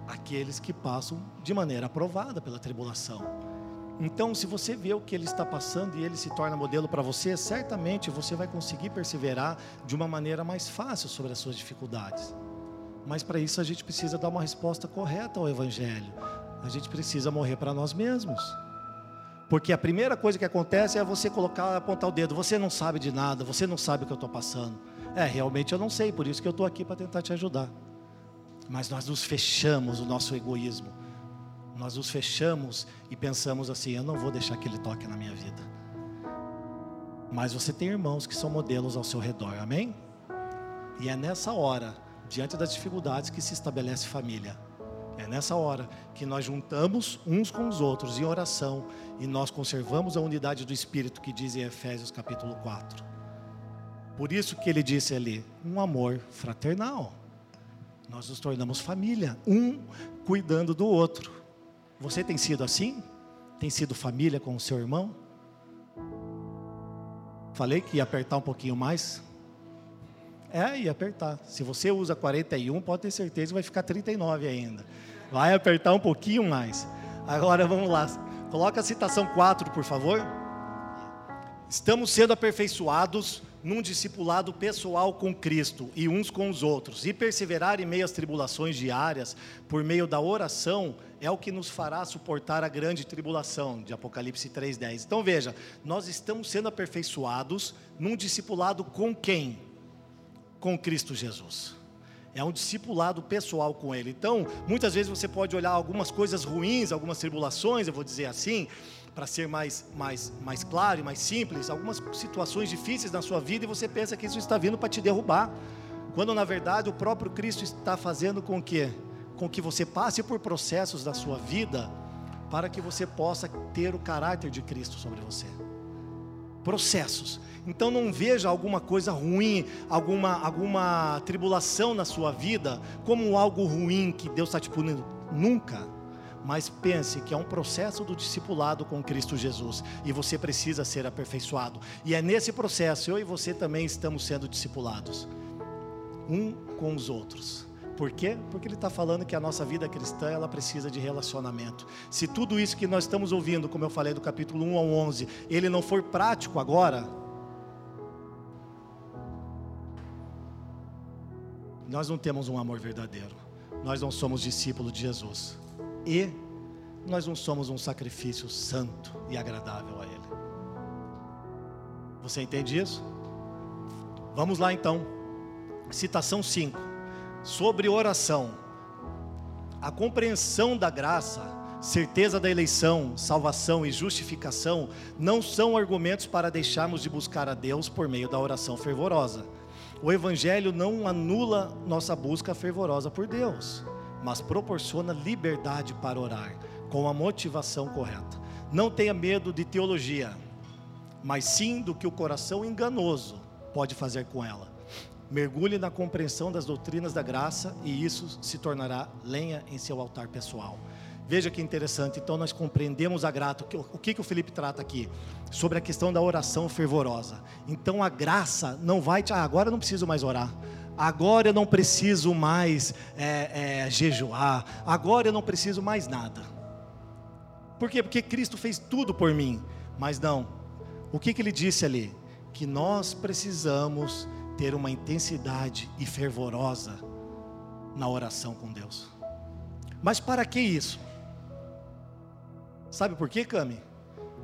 aqueles que passam de maneira aprovada pela tribulação. Então, se você vê o que ele está passando e ele se torna modelo para você, certamente você vai conseguir perseverar de uma maneira mais fácil sobre as suas dificuldades. Mas para isso a gente precisa dar uma resposta correta ao Evangelho. A gente precisa morrer para nós mesmos. Porque a primeira coisa que acontece é você colocar, apontar o dedo. Você não sabe de nada, você não sabe o que eu estou passando. É, realmente eu não sei, por isso que eu estou aqui para tentar te ajudar mas nós nos fechamos o nosso egoísmo. Nós nos fechamos e pensamos assim: eu não vou deixar que ele toque na minha vida. Mas você tem irmãos que são modelos ao seu redor, amém? E é nessa hora, diante das dificuldades, que se estabelece família. É nessa hora que nós juntamos uns com os outros em oração e nós conservamos a unidade do Espírito que diz em Efésios capítulo 4. Por isso que ele disse ali, um amor fraternal. Nós nos tornamos família, um cuidando do outro. Você tem sido assim? Tem sido família com o seu irmão? Falei que ia apertar um pouquinho mais. É, ia apertar. Se você usa 41, pode ter certeza que vai ficar 39 ainda. Vai apertar um pouquinho mais. Agora vamos lá. Coloca a citação 4, por favor. Estamos sendo aperfeiçoados num discipulado pessoal com Cristo e uns com os outros, e perseverar em meio às tribulações diárias, por meio da oração, é o que nos fará suportar a grande tribulação, de Apocalipse 3,10. Então veja, nós estamos sendo aperfeiçoados num discipulado com quem? Com Cristo Jesus. É um discipulado pessoal com Ele. Então, muitas vezes você pode olhar algumas coisas ruins, algumas tribulações, eu vou dizer assim, para ser mais, mais, mais claro e mais simples, algumas situações difíceis na sua vida e você pensa que isso está vindo para te derrubar, quando na verdade o próprio Cristo está fazendo com que, com que você passe por processos da sua vida para que você possa ter o caráter de Cristo sobre você. Processos. Então não veja alguma coisa ruim, alguma, alguma tribulação na sua vida como algo ruim que Deus está te punindo. Nunca mas pense que é um processo do discipulado com Cristo Jesus e você precisa ser aperfeiçoado. E é nesse processo eu e você também estamos sendo discipulados, um com os outros. Por quê? Porque ele está falando que a nossa vida cristã ela precisa de relacionamento. Se tudo isso que nós estamos ouvindo, como eu falei do capítulo 1 ao 11, ele não for prático agora, nós não temos um amor verdadeiro. Nós não somos discípulos de Jesus e nós não somos um sacrifício santo e agradável a Ele. Você entende isso? Vamos lá então. Citação 5. Sobre oração. A compreensão da graça, certeza da eleição, salvação e justificação não são argumentos para deixarmos de buscar a Deus por meio da oração fervorosa. O Evangelho não anula nossa busca fervorosa por Deus mas proporciona liberdade para orar, com a motivação correta. Não tenha medo de teologia, mas sim do que o coração enganoso pode fazer com ela. Mergulhe na compreensão das doutrinas da graça e isso se tornará lenha em seu altar pessoal. Veja que interessante, então nós compreendemos a graça. O que, que o Felipe trata aqui? Sobre a questão da oração fervorosa. Então a graça não vai te. Ah, agora eu não preciso mais orar agora eu não preciso mais é, é, jejuar, agora eu não preciso mais nada. Por quê? Porque Cristo fez tudo por mim. Mas não, o que, que ele disse ali? Que nós precisamos ter uma intensidade e fervorosa na oração com Deus. Mas para que isso? Sabe por quê, Cami?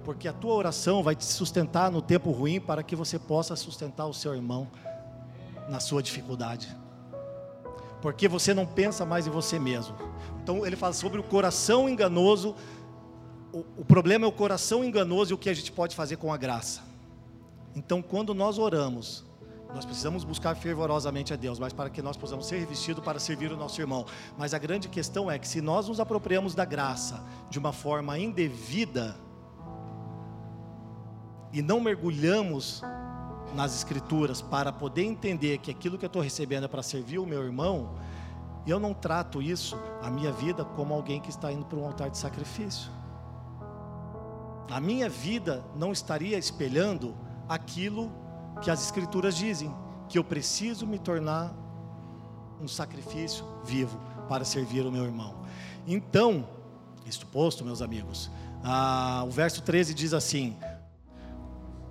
Porque a tua oração vai te sustentar no tempo ruim para que você possa sustentar o seu irmão na sua dificuldade. Porque você não pensa mais em você mesmo. Então ele fala sobre o coração enganoso. O, o problema é o coração enganoso e o que a gente pode fazer com a graça. Então, quando nós oramos, nós precisamos buscar fervorosamente a Deus, mas para que nós possamos ser revestidos para servir o nosso irmão. Mas a grande questão é que se nós nos apropriamos da graça de uma forma indevida e não mergulhamos nas escrituras para poder entender que aquilo que eu estou recebendo é para servir o meu irmão, eu não trato isso, a minha vida, como alguém que está indo para um altar de sacrifício. A minha vida não estaria espelhando aquilo que as Escrituras dizem, que eu preciso me tornar um sacrifício vivo para servir o meu irmão. Então, isto posto, meus amigos, ah, o verso 13 diz assim: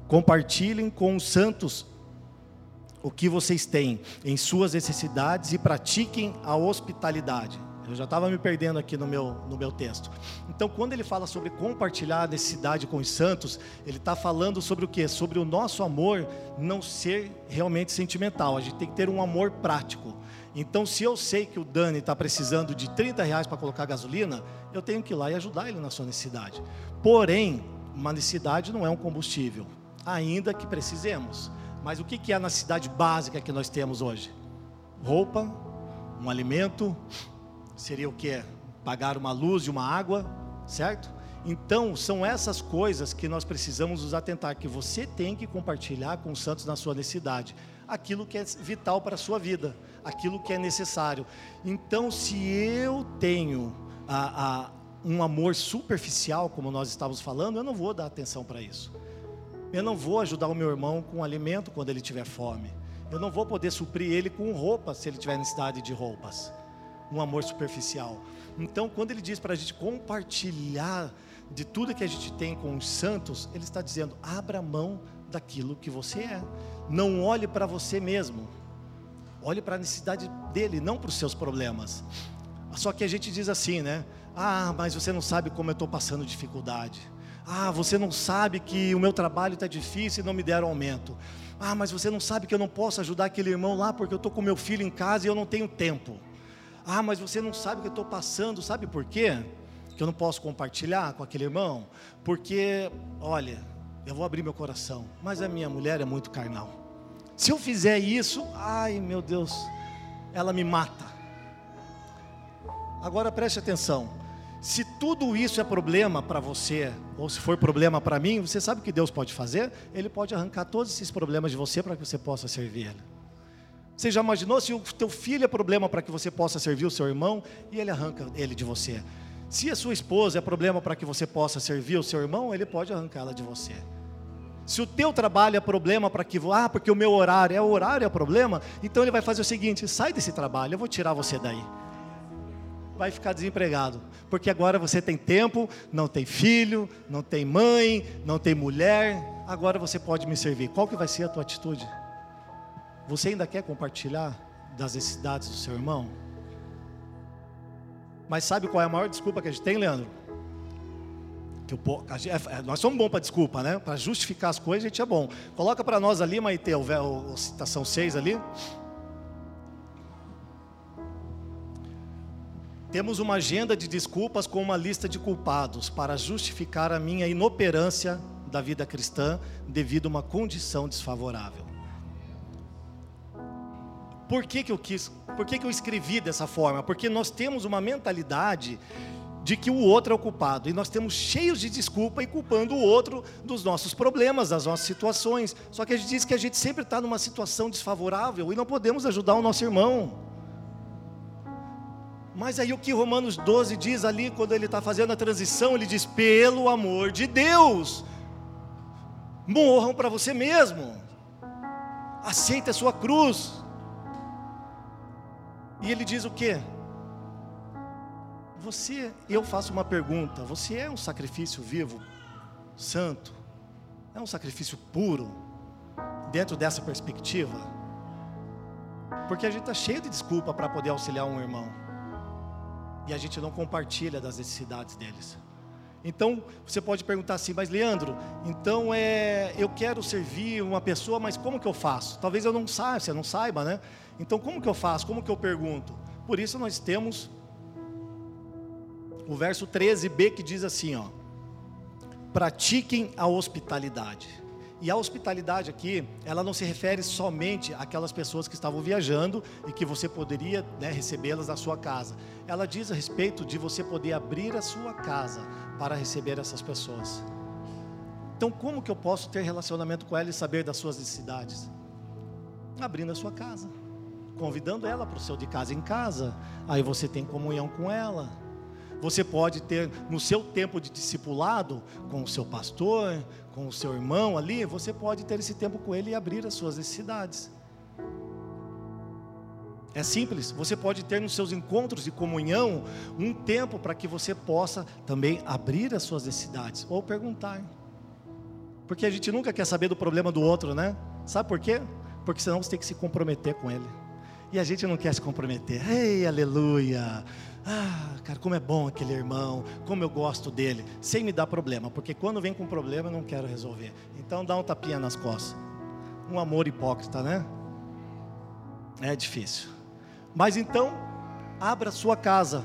Compartilhem com os santos o que vocês têm em suas necessidades e pratiquem a hospitalidade. Eu já estava me perdendo aqui no meu, no meu texto. Então, quando ele fala sobre compartilhar a necessidade com os santos, ele está falando sobre o que? Sobre o nosso amor não ser realmente sentimental. A gente tem que ter um amor prático. Então, se eu sei que o Dani está precisando de 30 reais para colocar gasolina, eu tenho que ir lá e ajudar ele na sua necessidade. Porém, uma necessidade não é um combustível, ainda que precisemos. Mas o que é a necessidade básica que nós temos hoje? Roupa, um alimento, seria o que? Pagar uma luz e uma água, certo? Então, são essas coisas que nós precisamos nos atentar, que você tem que compartilhar com os santos na sua necessidade, aquilo que é vital para a sua vida, aquilo que é necessário. Então, se eu tenho a, a, um amor superficial, como nós estávamos falando, eu não vou dar atenção para isso. Eu não vou ajudar o meu irmão com alimento quando ele tiver fome. Eu não vou poder suprir ele com roupa se ele tiver necessidade de roupas um amor superficial. Então, quando ele diz para a gente compartilhar de tudo que a gente tem com os santos, ele está dizendo: abra mão daquilo que você é. Não olhe para você mesmo. Olhe para a necessidade dele, não para os seus problemas. Só que a gente diz assim, né? Ah, mas você não sabe como eu estou passando dificuldade. Ah, você não sabe que o meu trabalho está difícil e não me deram aumento. Ah, mas você não sabe que eu não posso ajudar aquele irmão lá porque eu estou com meu filho em casa e eu não tenho tempo. Ah, mas você não sabe o que eu estou passando, sabe por quê? Que eu não posso compartilhar com aquele irmão? Porque, olha, eu vou abrir meu coração, mas a minha mulher é muito carnal. Se eu fizer isso, ai meu Deus, ela me mata. Agora preste atenção: se tudo isso é problema para você, ou se for problema para mim, você sabe o que Deus pode fazer? Ele pode arrancar todos esses problemas de você para que você possa servir Ele. Você já imaginou se o teu filho é problema para que você possa servir o seu irmão e ele arranca ele de você? Se a sua esposa é problema para que você possa servir o seu irmão, ele pode arrancá-la de você. Se o teu trabalho é problema para que, ah, porque o meu horário é o horário é problema, então ele vai fazer o seguinte: sai desse trabalho, eu vou tirar você daí. Vai ficar desempregado, porque agora você tem tempo, não tem filho, não tem mãe, não tem mulher, agora você pode me servir. Qual que vai ser a tua atitude? Você ainda quer compartilhar das necessidades do seu irmão? Mas sabe qual é a maior desculpa que a gente tem, Leandro? Que é, é, nós somos bons para desculpa, né? Para justificar as coisas, a gente é bom. Coloca para nós ali, Maite, o, o, citação 6 ali. Temos uma agenda de desculpas com uma lista de culpados para justificar a minha inoperância da vida cristã devido a uma condição desfavorável. Por que, que eu quis? Por que, que eu escrevi dessa forma? Porque nós temos uma mentalidade de que o outro é o culpado. E nós temos cheios de desculpa e culpando o outro dos nossos problemas, das nossas situações. Só que a gente diz que a gente sempre está numa situação desfavorável e não podemos ajudar o nosso irmão. Mas aí o que Romanos 12 diz ali, quando ele está fazendo a transição, ele diz: pelo amor de Deus, morram para você mesmo, aceite a sua cruz. E ele diz o quê? Você, eu faço uma pergunta: você é um sacrifício vivo, santo? É um sacrifício puro, dentro dessa perspectiva? Porque a gente está cheio de desculpa para poder auxiliar um irmão. e a gente não compartilha das necessidades deles. Então, você pode perguntar assim, mas Leandro, então é, eu quero servir uma pessoa, mas como que eu faço? Talvez eu não saiba, você não saiba, né? Então, como que eu faço? Como que eu pergunto? Por isso nós temos o verso 13b que diz assim, ó: Pratiquem a hospitalidade. E a hospitalidade aqui, ela não se refere somente àquelas pessoas que estavam viajando e que você poderia né, recebê-las na sua casa. Ela diz a respeito de você poder abrir a sua casa para receber essas pessoas. Então, como que eu posso ter relacionamento com ela e saber das suas necessidades? Abrindo a sua casa, convidando ela para o seu de casa em casa. Aí você tem comunhão com ela você pode ter no seu tempo de discipulado com o seu pastor, com o seu irmão ali, você pode ter esse tempo com ele e abrir as suas necessidades. É simples, você pode ter nos seus encontros de comunhão um tempo para que você possa também abrir as suas necessidades ou perguntar. Porque a gente nunca quer saber do problema do outro, né? Sabe por quê? Porque senão você tem que se comprometer com ele. E a gente não quer se comprometer. Ei, aleluia! Ah, cara, como é bom aquele irmão, como eu gosto dele, sem me dar problema, porque quando vem com problema eu não quero resolver. Então dá um tapinha nas costas. Um amor hipócrita, né? É difícil. Mas então, abra sua casa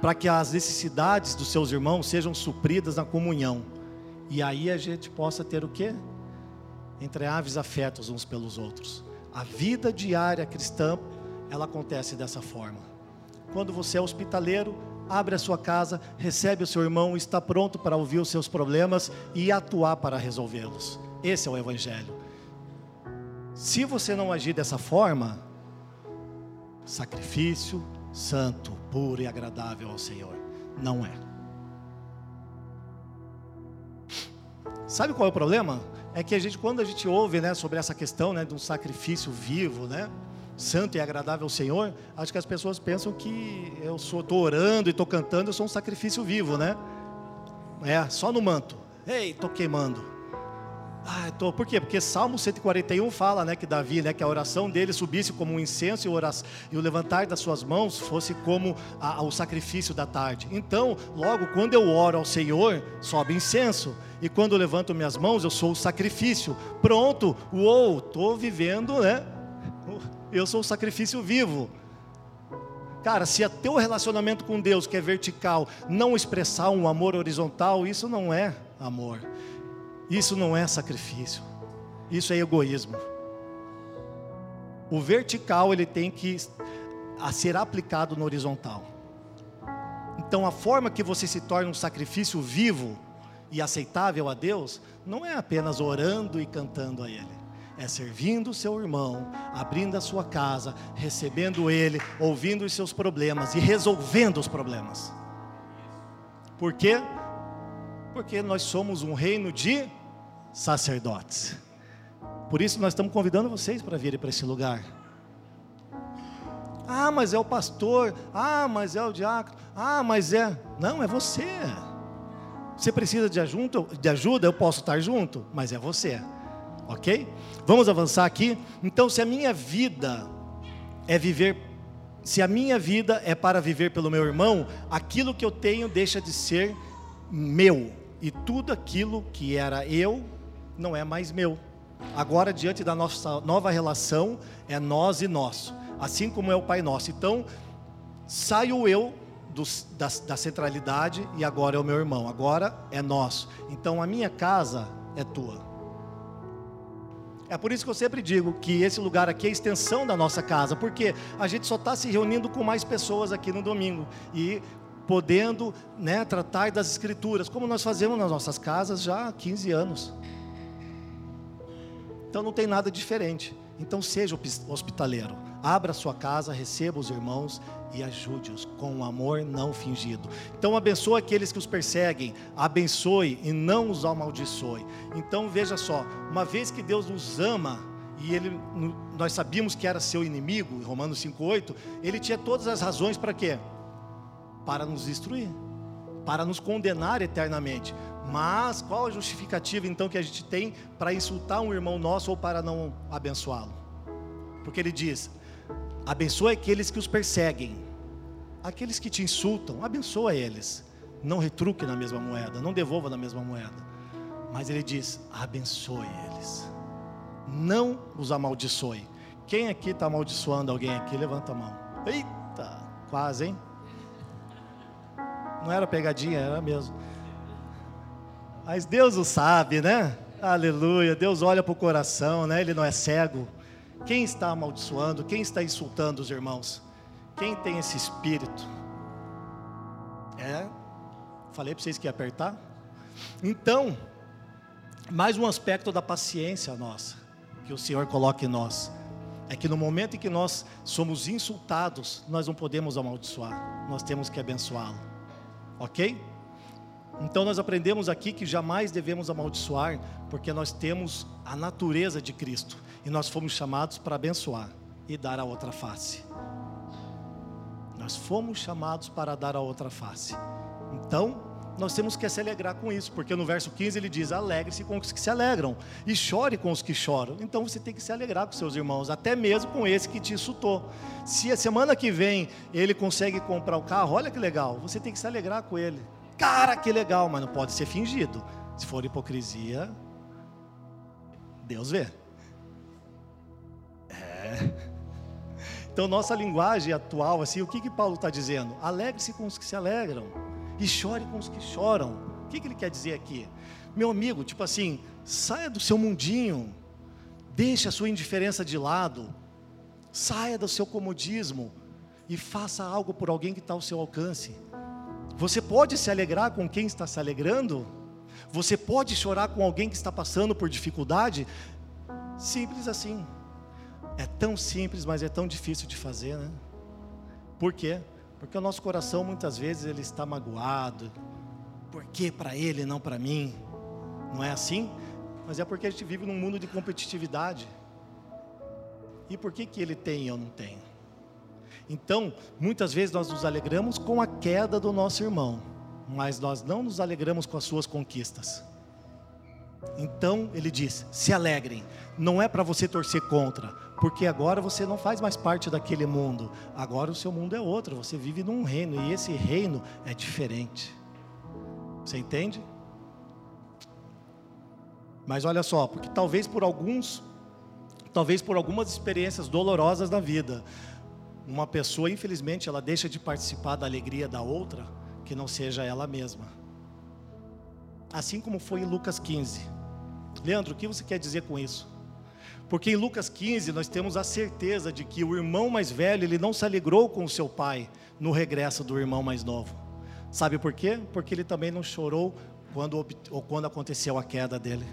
para que as necessidades dos seus irmãos sejam supridas na comunhão. E aí a gente possa ter o quê? Entre aves afetos uns pelos outros. A vida diária cristã, ela acontece dessa forma. Quando você é hospitaleiro, abre a sua casa, recebe o seu irmão, está pronto para ouvir os seus problemas e atuar para resolvê-los. Esse é o Evangelho. Se você não agir dessa forma, sacrifício santo, puro e agradável ao Senhor, não é. Sabe qual é o problema? É que a gente, quando a gente ouve, né, sobre essa questão, né, de um sacrifício vivo, né, santo e agradável ao Senhor, acho que as pessoas pensam que eu estou orando e estou cantando, eu sou um sacrifício vivo, né? É, só no manto. Ei, estou queimando. Ah, tô, por quê? Porque Salmo 141 fala né, que Davi, né, que a oração dele subisse como um incenso e, oração, e o levantar das suas mãos fosse como a, o sacrifício da tarde. Então, logo, quando eu oro ao Senhor, sobe incenso. E quando eu levanto minhas mãos, eu sou o sacrifício. Pronto, uou, estou vivendo né, eu sou o sacrifício vivo. Cara, se é teu relacionamento com Deus, que é vertical, não expressar um amor horizontal, isso não é amor. Isso não é sacrifício. Isso é egoísmo. O vertical ele tem que ser aplicado no horizontal. Então a forma que você se torna um sacrifício vivo e aceitável a Deus não é apenas orando e cantando a ele é servindo o seu irmão, abrindo a sua casa, recebendo ele, ouvindo os seus problemas e resolvendo os problemas. Por quê? Porque nós somos um reino de sacerdotes. Por isso nós estamos convidando vocês para virem para esse lugar. Ah, mas é o pastor. Ah, mas é o diácono. Ah, mas é. Não, é você. Você precisa de ajuda, eu posso estar junto, mas é você ok? Vamos avançar aqui. Então, se a minha vida é viver, se a minha vida é para viver pelo meu irmão, aquilo que eu tenho deixa de ser meu, e tudo aquilo que era eu não é mais meu. Agora, diante da nossa nova relação, é nós e nosso, assim como é o Pai Nosso. Então, saio eu do, da, da centralidade e agora é o meu irmão, agora é nosso. Então, a minha casa é tua. É por isso que eu sempre digo que esse lugar aqui é a extensão da nossa casa, porque a gente só está se reunindo com mais pessoas aqui no domingo e podendo né, tratar das escrituras, como nós fazemos nas nossas casas já há 15 anos. Então não tem nada diferente. Então seja hospitaleiro, abra sua casa, receba os irmãos e ajude-os com um amor não fingido. Então abençoe aqueles que os perseguem, abençoe e não os amaldiçoe. Então veja só, uma vez que Deus nos ama e ele nós sabíamos que era seu inimigo, em Romanos 5:8, ele tinha todas as razões para quê? Para nos destruir, para nos condenar eternamente. Mas qual a justificativa então que a gente tem para insultar um irmão nosso ou para não abençoá-lo? Porque ele diz: abençoe aqueles que os perseguem, aqueles que te insultam, abençoa eles. Não retruque na mesma moeda, não devolva na mesma moeda. Mas ele diz: abençoe eles. Não os amaldiçoe. Quem aqui está amaldiçoando alguém aqui? Levanta a mão. Eita, quase, hein? Não era pegadinha, era mesmo. Mas Deus o sabe, né? Aleluia. Deus olha para o coração, né? Ele não é cego. Quem está amaldiçoando? Quem está insultando os irmãos? Quem tem esse espírito? É? Falei para vocês que ia apertar? Então, mais um aspecto da paciência nossa, que o Senhor coloca em nós, é que no momento em que nós somos insultados, nós não podemos amaldiçoar, nós temos que abençoá-lo, ok? Então nós aprendemos aqui que jamais devemos amaldiçoar, porque nós temos a natureza de Cristo e nós fomos chamados para abençoar e dar a outra face. Nós fomos chamados para dar a outra face. Então, nós temos que se alegrar com isso, porque no verso 15 ele diz: alegre-se com os que se alegram e chore com os que choram. Então você tem que se alegrar com seus irmãos, até mesmo com esse que te insultou. Se a semana que vem ele consegue comprar o carro, olha que legal, você tem que se alegrar com ele. Cara, que legal, mas não pode ser fingido. Se for hipocrisia, Deus vê. É. Então, nossa linguagem atual, assim, o que, que Paulo está dizendo? Alegre-se com os que se alegram e chore com os que choram. O que, que ele quer dizer aqui? Meu amigo, tipo assim, saia do seu mundinho, deixe a sua indiferença de lado, saia do seu comodismo e faça algo por alguém que está ao seu alcance. Você pode se alegrar com quem está se alegrando? Você pode chorar com alguém que está passando por dificuldade? Simples assim. É tão simples, mas é tão difícil de fazer, né? Por quê? Porque o nosso coração muitas vezes ele está magoado. Por que para ele não para mim? Não é assim? Mas é porque a gente vive num mundo de competitividade. E por que que ele tem e eu não tenho? Então, muitas vezes nós nos alegramos com a queda do nosso irmão, mas nós não nos alegramos com as suas conquistas. Então ele diz: se alegrem. Não é para você torcer contra, porque agora você não faz mais parte daquele mundo. Agora o seu mundo é outro. Você vive num reino e esse reino é diferente. Você entende? Mas olha só, porque talvez por alguns, talvez por algumas experiências dolorosas na vida, uma pessoa, infelizmente, ela deixa de participar da alegria da outra, que não seja ela mesma. Assim como foi em Lucas 15. Leandro, o que você quer dizer com isso? Porque em Lucas 15 nós temos a certeza de que o irmão mais velho, ele não se alegrou com o seu pai no regresso do irmão mais novo. Sabe por quê? Porque ele também não chorou quando, ou quando aconteceu a queda dele.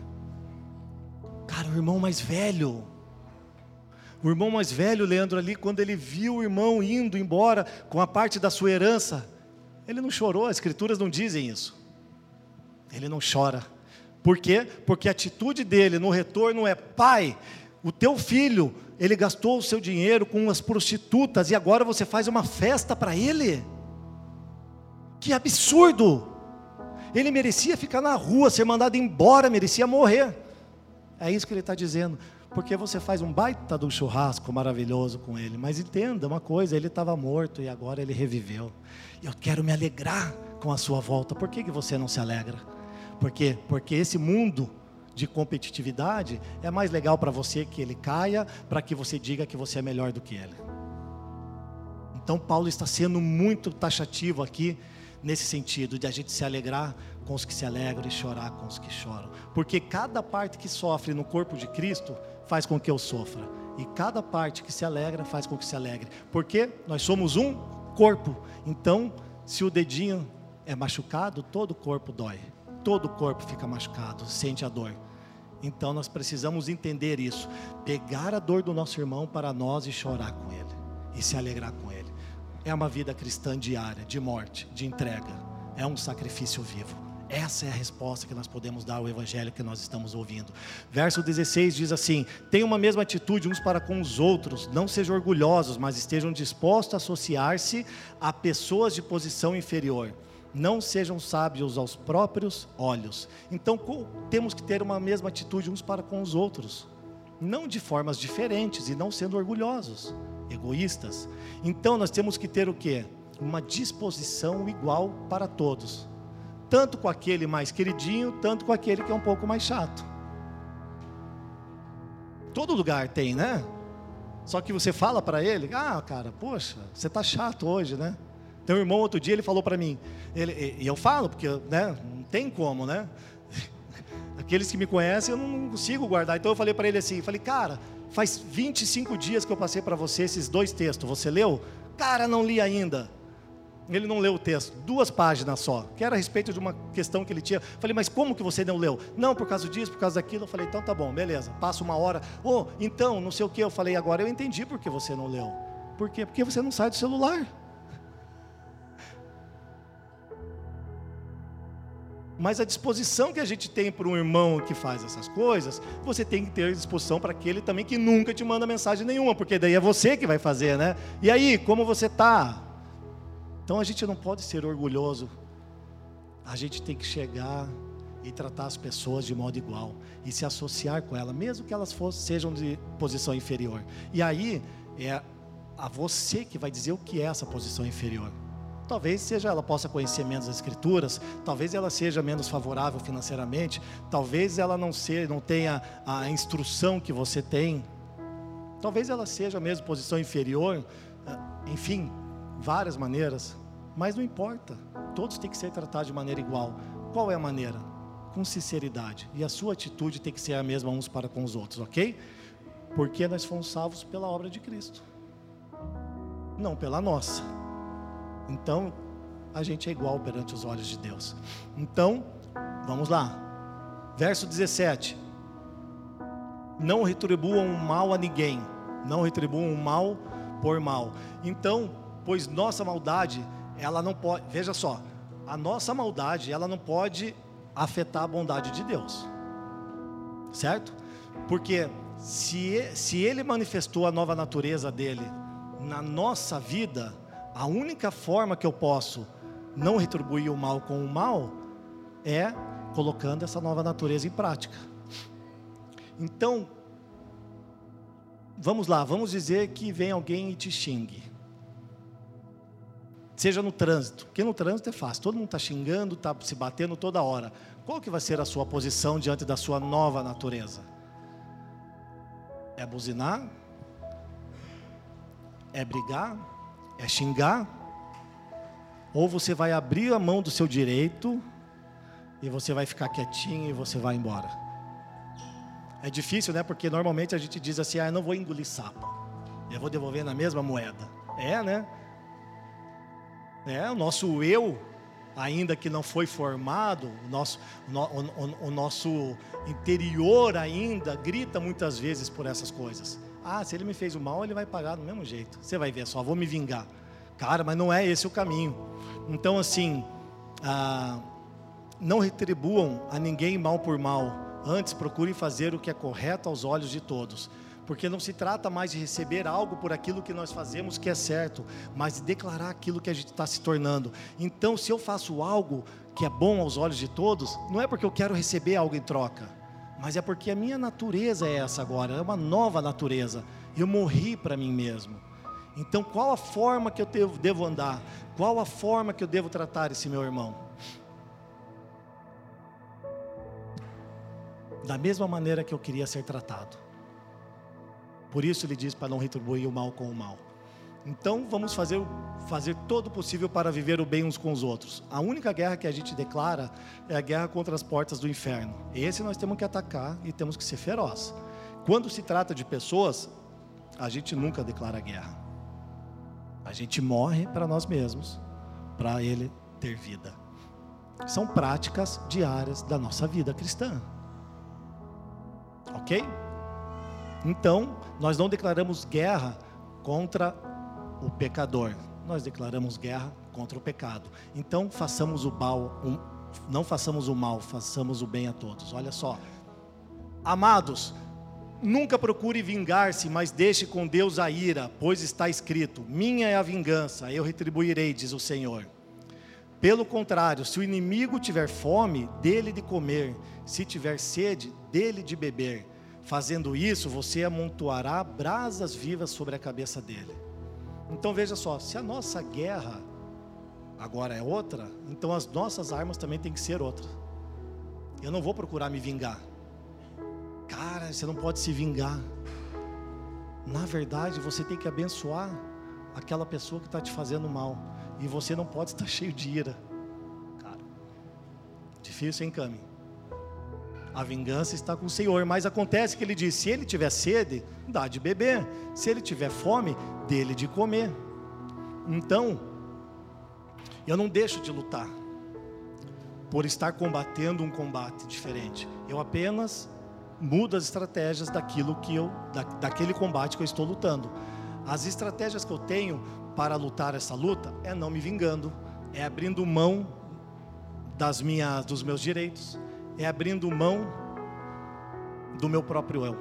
Cara, o irmão mais velho, o irmão mais velho, Leandro, ali, quando ele viu o irmão indo embora com a parte da sua herança, ele não chorou, as escrituras não dizem isso. Ele não chora. Por quê? Porque a atitude dele no retorno é: pai, o teu filho, ele gastou o seu dinheiro com as prostitutas e agora você faz uma festa para ele? Que absurdo! Ele merecia ficar na rua, ser mandado embora, merecia morrer. É isso que ele está dizendo. Porque você faz um baita um churrasco maravilhoso com ele. Mas entenda uma coisa: ele estava morto e agora ele reviveu. Eu quero me alegrar com a sua volta. Por que, que você não se alegra? Por quê? Porque esse mundo de competitividade é mais legal para você que ele caia, para que você diga que você é melhor do que ele. Então Paulo está sendo muito taxativo aqui nesse sentido de a gente se alegrar com os que se alegram e chorar com os que choram, porque cada parte que sofre no corpo de Cristo faz com que eu sofra, e cada parte que se alegra faz com que se alegre, porque nós somos um corpo. Então, se o dedinho é machucado, todo o corpo dói todo o corpo fica machucado, sente a dor. Então nós precisamos entender isso, pegar a dor do nosso irmão para nós e chorar com ele e se alegrar com ele. É uma vida cristã diária, de morte, de entrega. É um sacrifício vivo. Essa é a resposta que nós podemos dar ao evangelho que nós estamos ouvindo. Verso 16 diz assim: Tenham uma mesma atitude uns para com os outros, não sejam orgulhosos, mas estejam dispostos a associar-se a pessoas de posição inferior não sejam sábios aos próprios olhos. Então temos que ter uma mesma atitude uns para com os outros, não de formas diferentes e não sendo orgulhosos, egoístas. Então nós temos que ter o que? uma disposição igual para todos, tanto com aquele mais queridinho, tanto com aquele que é um pouco mais chato. Todo lugar tem, né? Só que você fala para ele, ah, cara, poxa, você tá chato hoje, né? Tem um irmão outro dia, ele falou para mim, ele, e eu falo, porque né, não tem como, né? [laughs] Aqueles que me conhecem, eu não consigo guardar. Então eu falei para ele assim, falei, cara, faz 25 dias que eu passei para você esses dois textos, você leu? Cara, não li ainda. Ele não leu o texto, duas páginas só, que era a respeito de uma questão que ele tinha. Falei, mas como que você não leu? Não, por causa disso, por causa daquilo. Eu falei, então tá bom, beleza. Passa uma hora. Oh, então, não sei o que. Eu falei, agora eu entendi por que você não leu. Por quê? Porque você não sai do celular. Mas a disposição que a gente tem para um irmão que faz essas coisas, você tem que ter disposição para aquele também que nunca te manda mensagem nenhuma, porque daí é você que vai fazer, né? E aí, como você está? Então a gente não pode ser orgulhoso. A gente tem que chegar e tratar as pessoas de modo igual e se associar com ela, mesmo que elas fossem, sejam de posição inferior. E aí é a você que vai dizer o que é essa posição inferior. Talvez seja ela possa conhecer menos as escrituras, talvez ela seja menos favorável financeiramente, talvez ela não seja, não tenha a instrução que você tem. Talvez ela seja mesmo posição inferior, ah, enfim, várias maneiras, mas não importa. Todos têm que ser tratados de maneira igual. Qual é a maneira? Com sinceridade. E a sua atitude tem que ser a mesma uns para com os outros, ok? Porque nós fomos salvos pela obra de Cristo, não pela nossa. Então, a gente é igual perante os olhos de Deus. Então, vamos lá. Verso 17. Não retribuam mal a ninguém. Não retribuam mal por mal. Então, pois nossa maldade, ela não pode, veja só, a nossa maldade, ela não pode afetar a bondade de Deus. Certo? Porque se, se ele manifestou a nova natureza dele na nossa vida, a única forma que eu posso não retribuir o mal com o mal é colocando essa nova natureza em prática. Então, vamos lá, vamos dizer que vem alguém e te xingue. Seja no trânsito, porque no trânsito é fácil, todo mundo está xingando, está se batendo toda hora. Qual que vai ser a sua posição diante da sua nova natureza? É buzinar? É brigar? É xingar, ou você vai abrir a mão do seu direito e você vai ficar quietinho e você vai embora. É difícil, né? Porque normalmente a gente diz assim: ah, eu não vou engolir sapo, eu vou devolver na mesma moeda. É, né? É, o nosso eu, ainda que não foi formado, o nosso, o, o, o nosso interior ainda grita muitas vezes por essas coisas. Ah, se ele me fez o mal, ele vai pagar do mesmo jeito. Você vai ver só, vou me vingar. Cara, mas não é esse o caminho. Então, assim, ah, não retribuam a ninguém mal por mal. Antes, procurem fazer o que é correto aos olhos de todos. Porque não se trata mais de receber algo por aquilo que nós fazemos que é certo, mas de declarar aquilo que a gente está se tornando. Então, se eu faço algo que é bom aos olhos de todos, não é porque eu quero receber algo em troca mas é porque a minha natureza é essa agora, é uma nova natureza. Eu morri para mim mesmo. Então, qual a forma que eu devo, andar? Qual a forma que eu devo tratar esse meu irmão? Da mesma maneira que eu queria ser tratado. Por isso ele diz para não retribuir o mal com o mal. Então vamos fazer, fazer todo o possível para viver o bem uns com os outros. A única guerra que a gente declara é a guerra contra as portas do inferno. Esse nós temos que atacar e temos que ser feroz. Quando se trata de pessoas, a gente nunca declara guerra. A gente morre para nós mesmos, para ele ter vida. São práticas diárias da nossa vida cristã. Ok? Então, nós não declaramos guerra contra o pecador. Nós declaramos guerra contra o pecado. Então façamos o mal, um, não façamos o mal, façamos o bem a todos. Olha só. Amados, nunca procure vingar-se, mas deixe com Deus a ira, pois está escrito: Minha é a vingança, eu retribuirei, diz o Senhor. Pelo contrário, se o inimigo tiver fome, dele de comer, se tiver sede, dele de beber. Fazendo isso, você amontoará brasas vivas sobre a cabeça dele. Então veja só, se a nossa guerra agora é outra, então as nossas armas também têm que ser outras. Eu não vou procurar me vingar. Cara, você não pode se vingar. Na verdade, você tem que abençoar aquela pessoa que está te fazendo mal. E você não pode estar [laughs] cheio de ira. Cara, difícil, hein, Cami? A vingança está com o Senhor, mas acontece que ele diz: se ele tiver sede, dá de beber, se ele tiver fome, dele de comer. Então, eu não deixo de lutar por estar combatendo um combate diferente. Eu apenas mudo as estratégias daquilo que eu, da, daquele combate que eu estou lutando. As estratégias que eu tenho para lutar essa luta é não me vingando, é abrindo mão das minhas, dos meus direitos, é abrindo mão do meu próprio eu.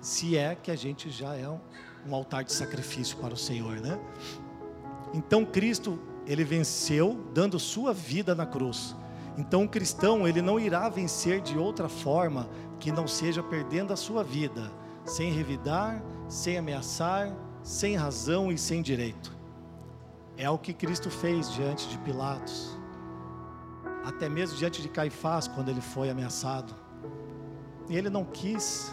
Se é que a gente já é um, altar de sacrifício para o Senhor, né? Então Cristo, ele venceu dando sua vida na cruz. Então o cristão, ele não irá vencer de outra forma que não seja perdendo a sua vida, sem revidar, sem ameaçar, sem razão e sem direito. É o que Cristo fez diante de Pilatos, até mesmo diante de Caifás, quando ele foi ameaçado. E ele não quis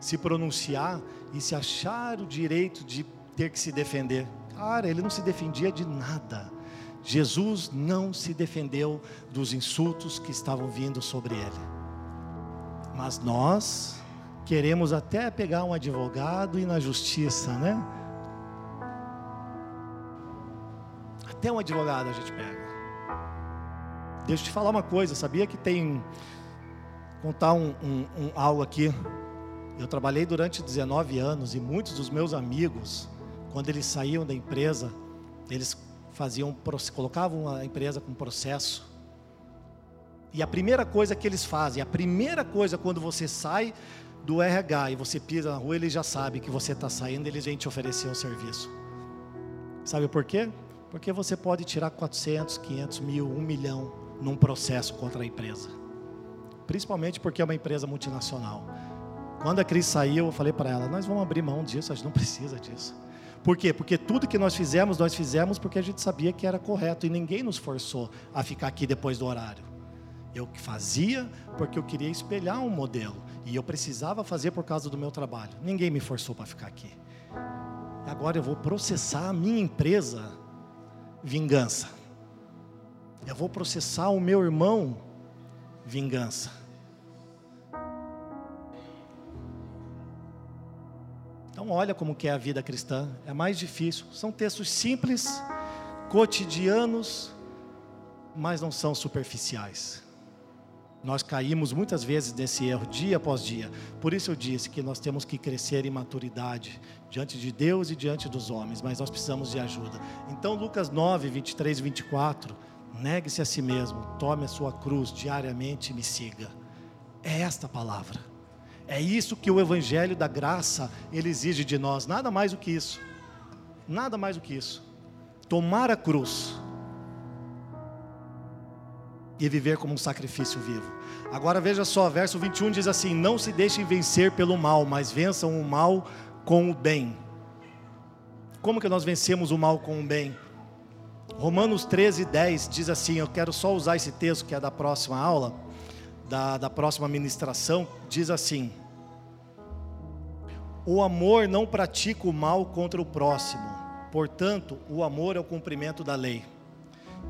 se pronunciar e se achar o direito de ter que se defender. Cara, ele não se defendia de nada. Jesus não se defendeu dos insultos que estavam vindo sobre ele. Mas nós queremos até pegar um advogado e ir na justiça, né? Até um advogado a gente pega. Deixa eu te falar uma coisa, sabia que tem. Contar um, um, um, algo aqui. Eu trabalhei durante 19 anos e muitos dos meus amigos, quando eles saíam da empresa, eles faziam, colocavam a empresa com processo. E a primeira coisa que eles fazem, a primeira coisa quando você sai do RH e você pisa na rua, eles já sabem que você está saindo, eles vêm te oferecer o serviço. Sabe por quê? Porque você pode tirar 400, 500 mil, 1 milhão num processo contra a empresa. Principalmente porque é uma empresa multinacional. Quando a Cris saiu, eu falei para ela: nós vamos abrir mão disso, a gente não precisa disso. Por quê? Porque tudo que nós fizemos, nós fizemos porque a gente sabia que era correto e ninguém nos forçou a ficar aqui depois do horário. Eu fazia porque eu queria espelhar um modelo e eu precisava fazer por causa do meu trabalho. Ninguém me forçou para ficar aqui. Agora eu vou processar a minha empresa vingança. Eu vou processar o meu irmão vingança. Então olha como que é a vida cristã, é mais difícil. São textos simples, cotidianos, mas não são superficiais. Nós caímos muitas vezes nesse erro dia após dia. Por isso eu disse que nós temos que crescer em maturidade diante de Deus e diante dos homens, mas nós precisamos de ajuda. Então Lucas 9, 23 e 24, negue-se a si mesmo, tome a sua cruz diariamente e me siga. É esta palavra. É isso que o evangelho da graça ele exige de nós, nada mais do que isso. Nada mais do que isso. Tomar a cruz e viver como um sacrifício vivo. Agora veja só, verso 21 diz assim: Não se deixem vencer pelo mal, mas vençam o mal com o bem. Como que nós vencemos o mal com o bem? Romanos 13, 10 diz assim: Eu quero só usar esse texto que é da próxima aula, da, da próxima ministração. Diz assim: O amor não pratica o mal contra o próximo, portanto, o amor é o cumprimento da lei.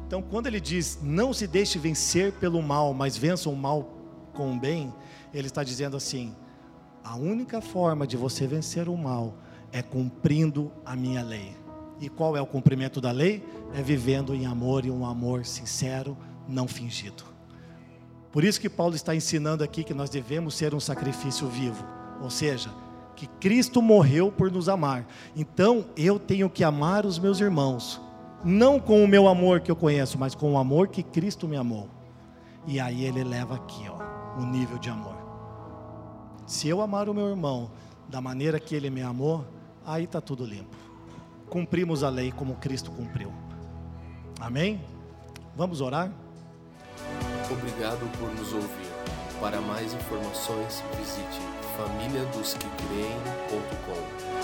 Então, quando ele diz não se deixe vencer pelo mal, mas vença o mal com o bem, ele está dizendo assim: a única forma de você vencer o mal é cumprindo a minha lei. E qual é o cumprimento da lei? É vivendo em amor e um amor sincero, não fingido. Por isso que Paulo está ensinando aqui que nós devemos ser um sacrifício vivo, ou seja, que Cristo morreu por nos amar. Então eu tenho que amar os meus irmãos, não com o meu amor que eu conheço, mas com o amor que Cristo me amou. E aí ele leva aqui, ó, o nível de amor. Se eu amar o meu irmão da maneira que ele me amou, aí está tudo limpo. Cumprimos a lei como Cristo cumpriu. Amém? Vamos orar? Obrigado por nos ouvir. Para mais informações, visite famíliadosquecreem.com.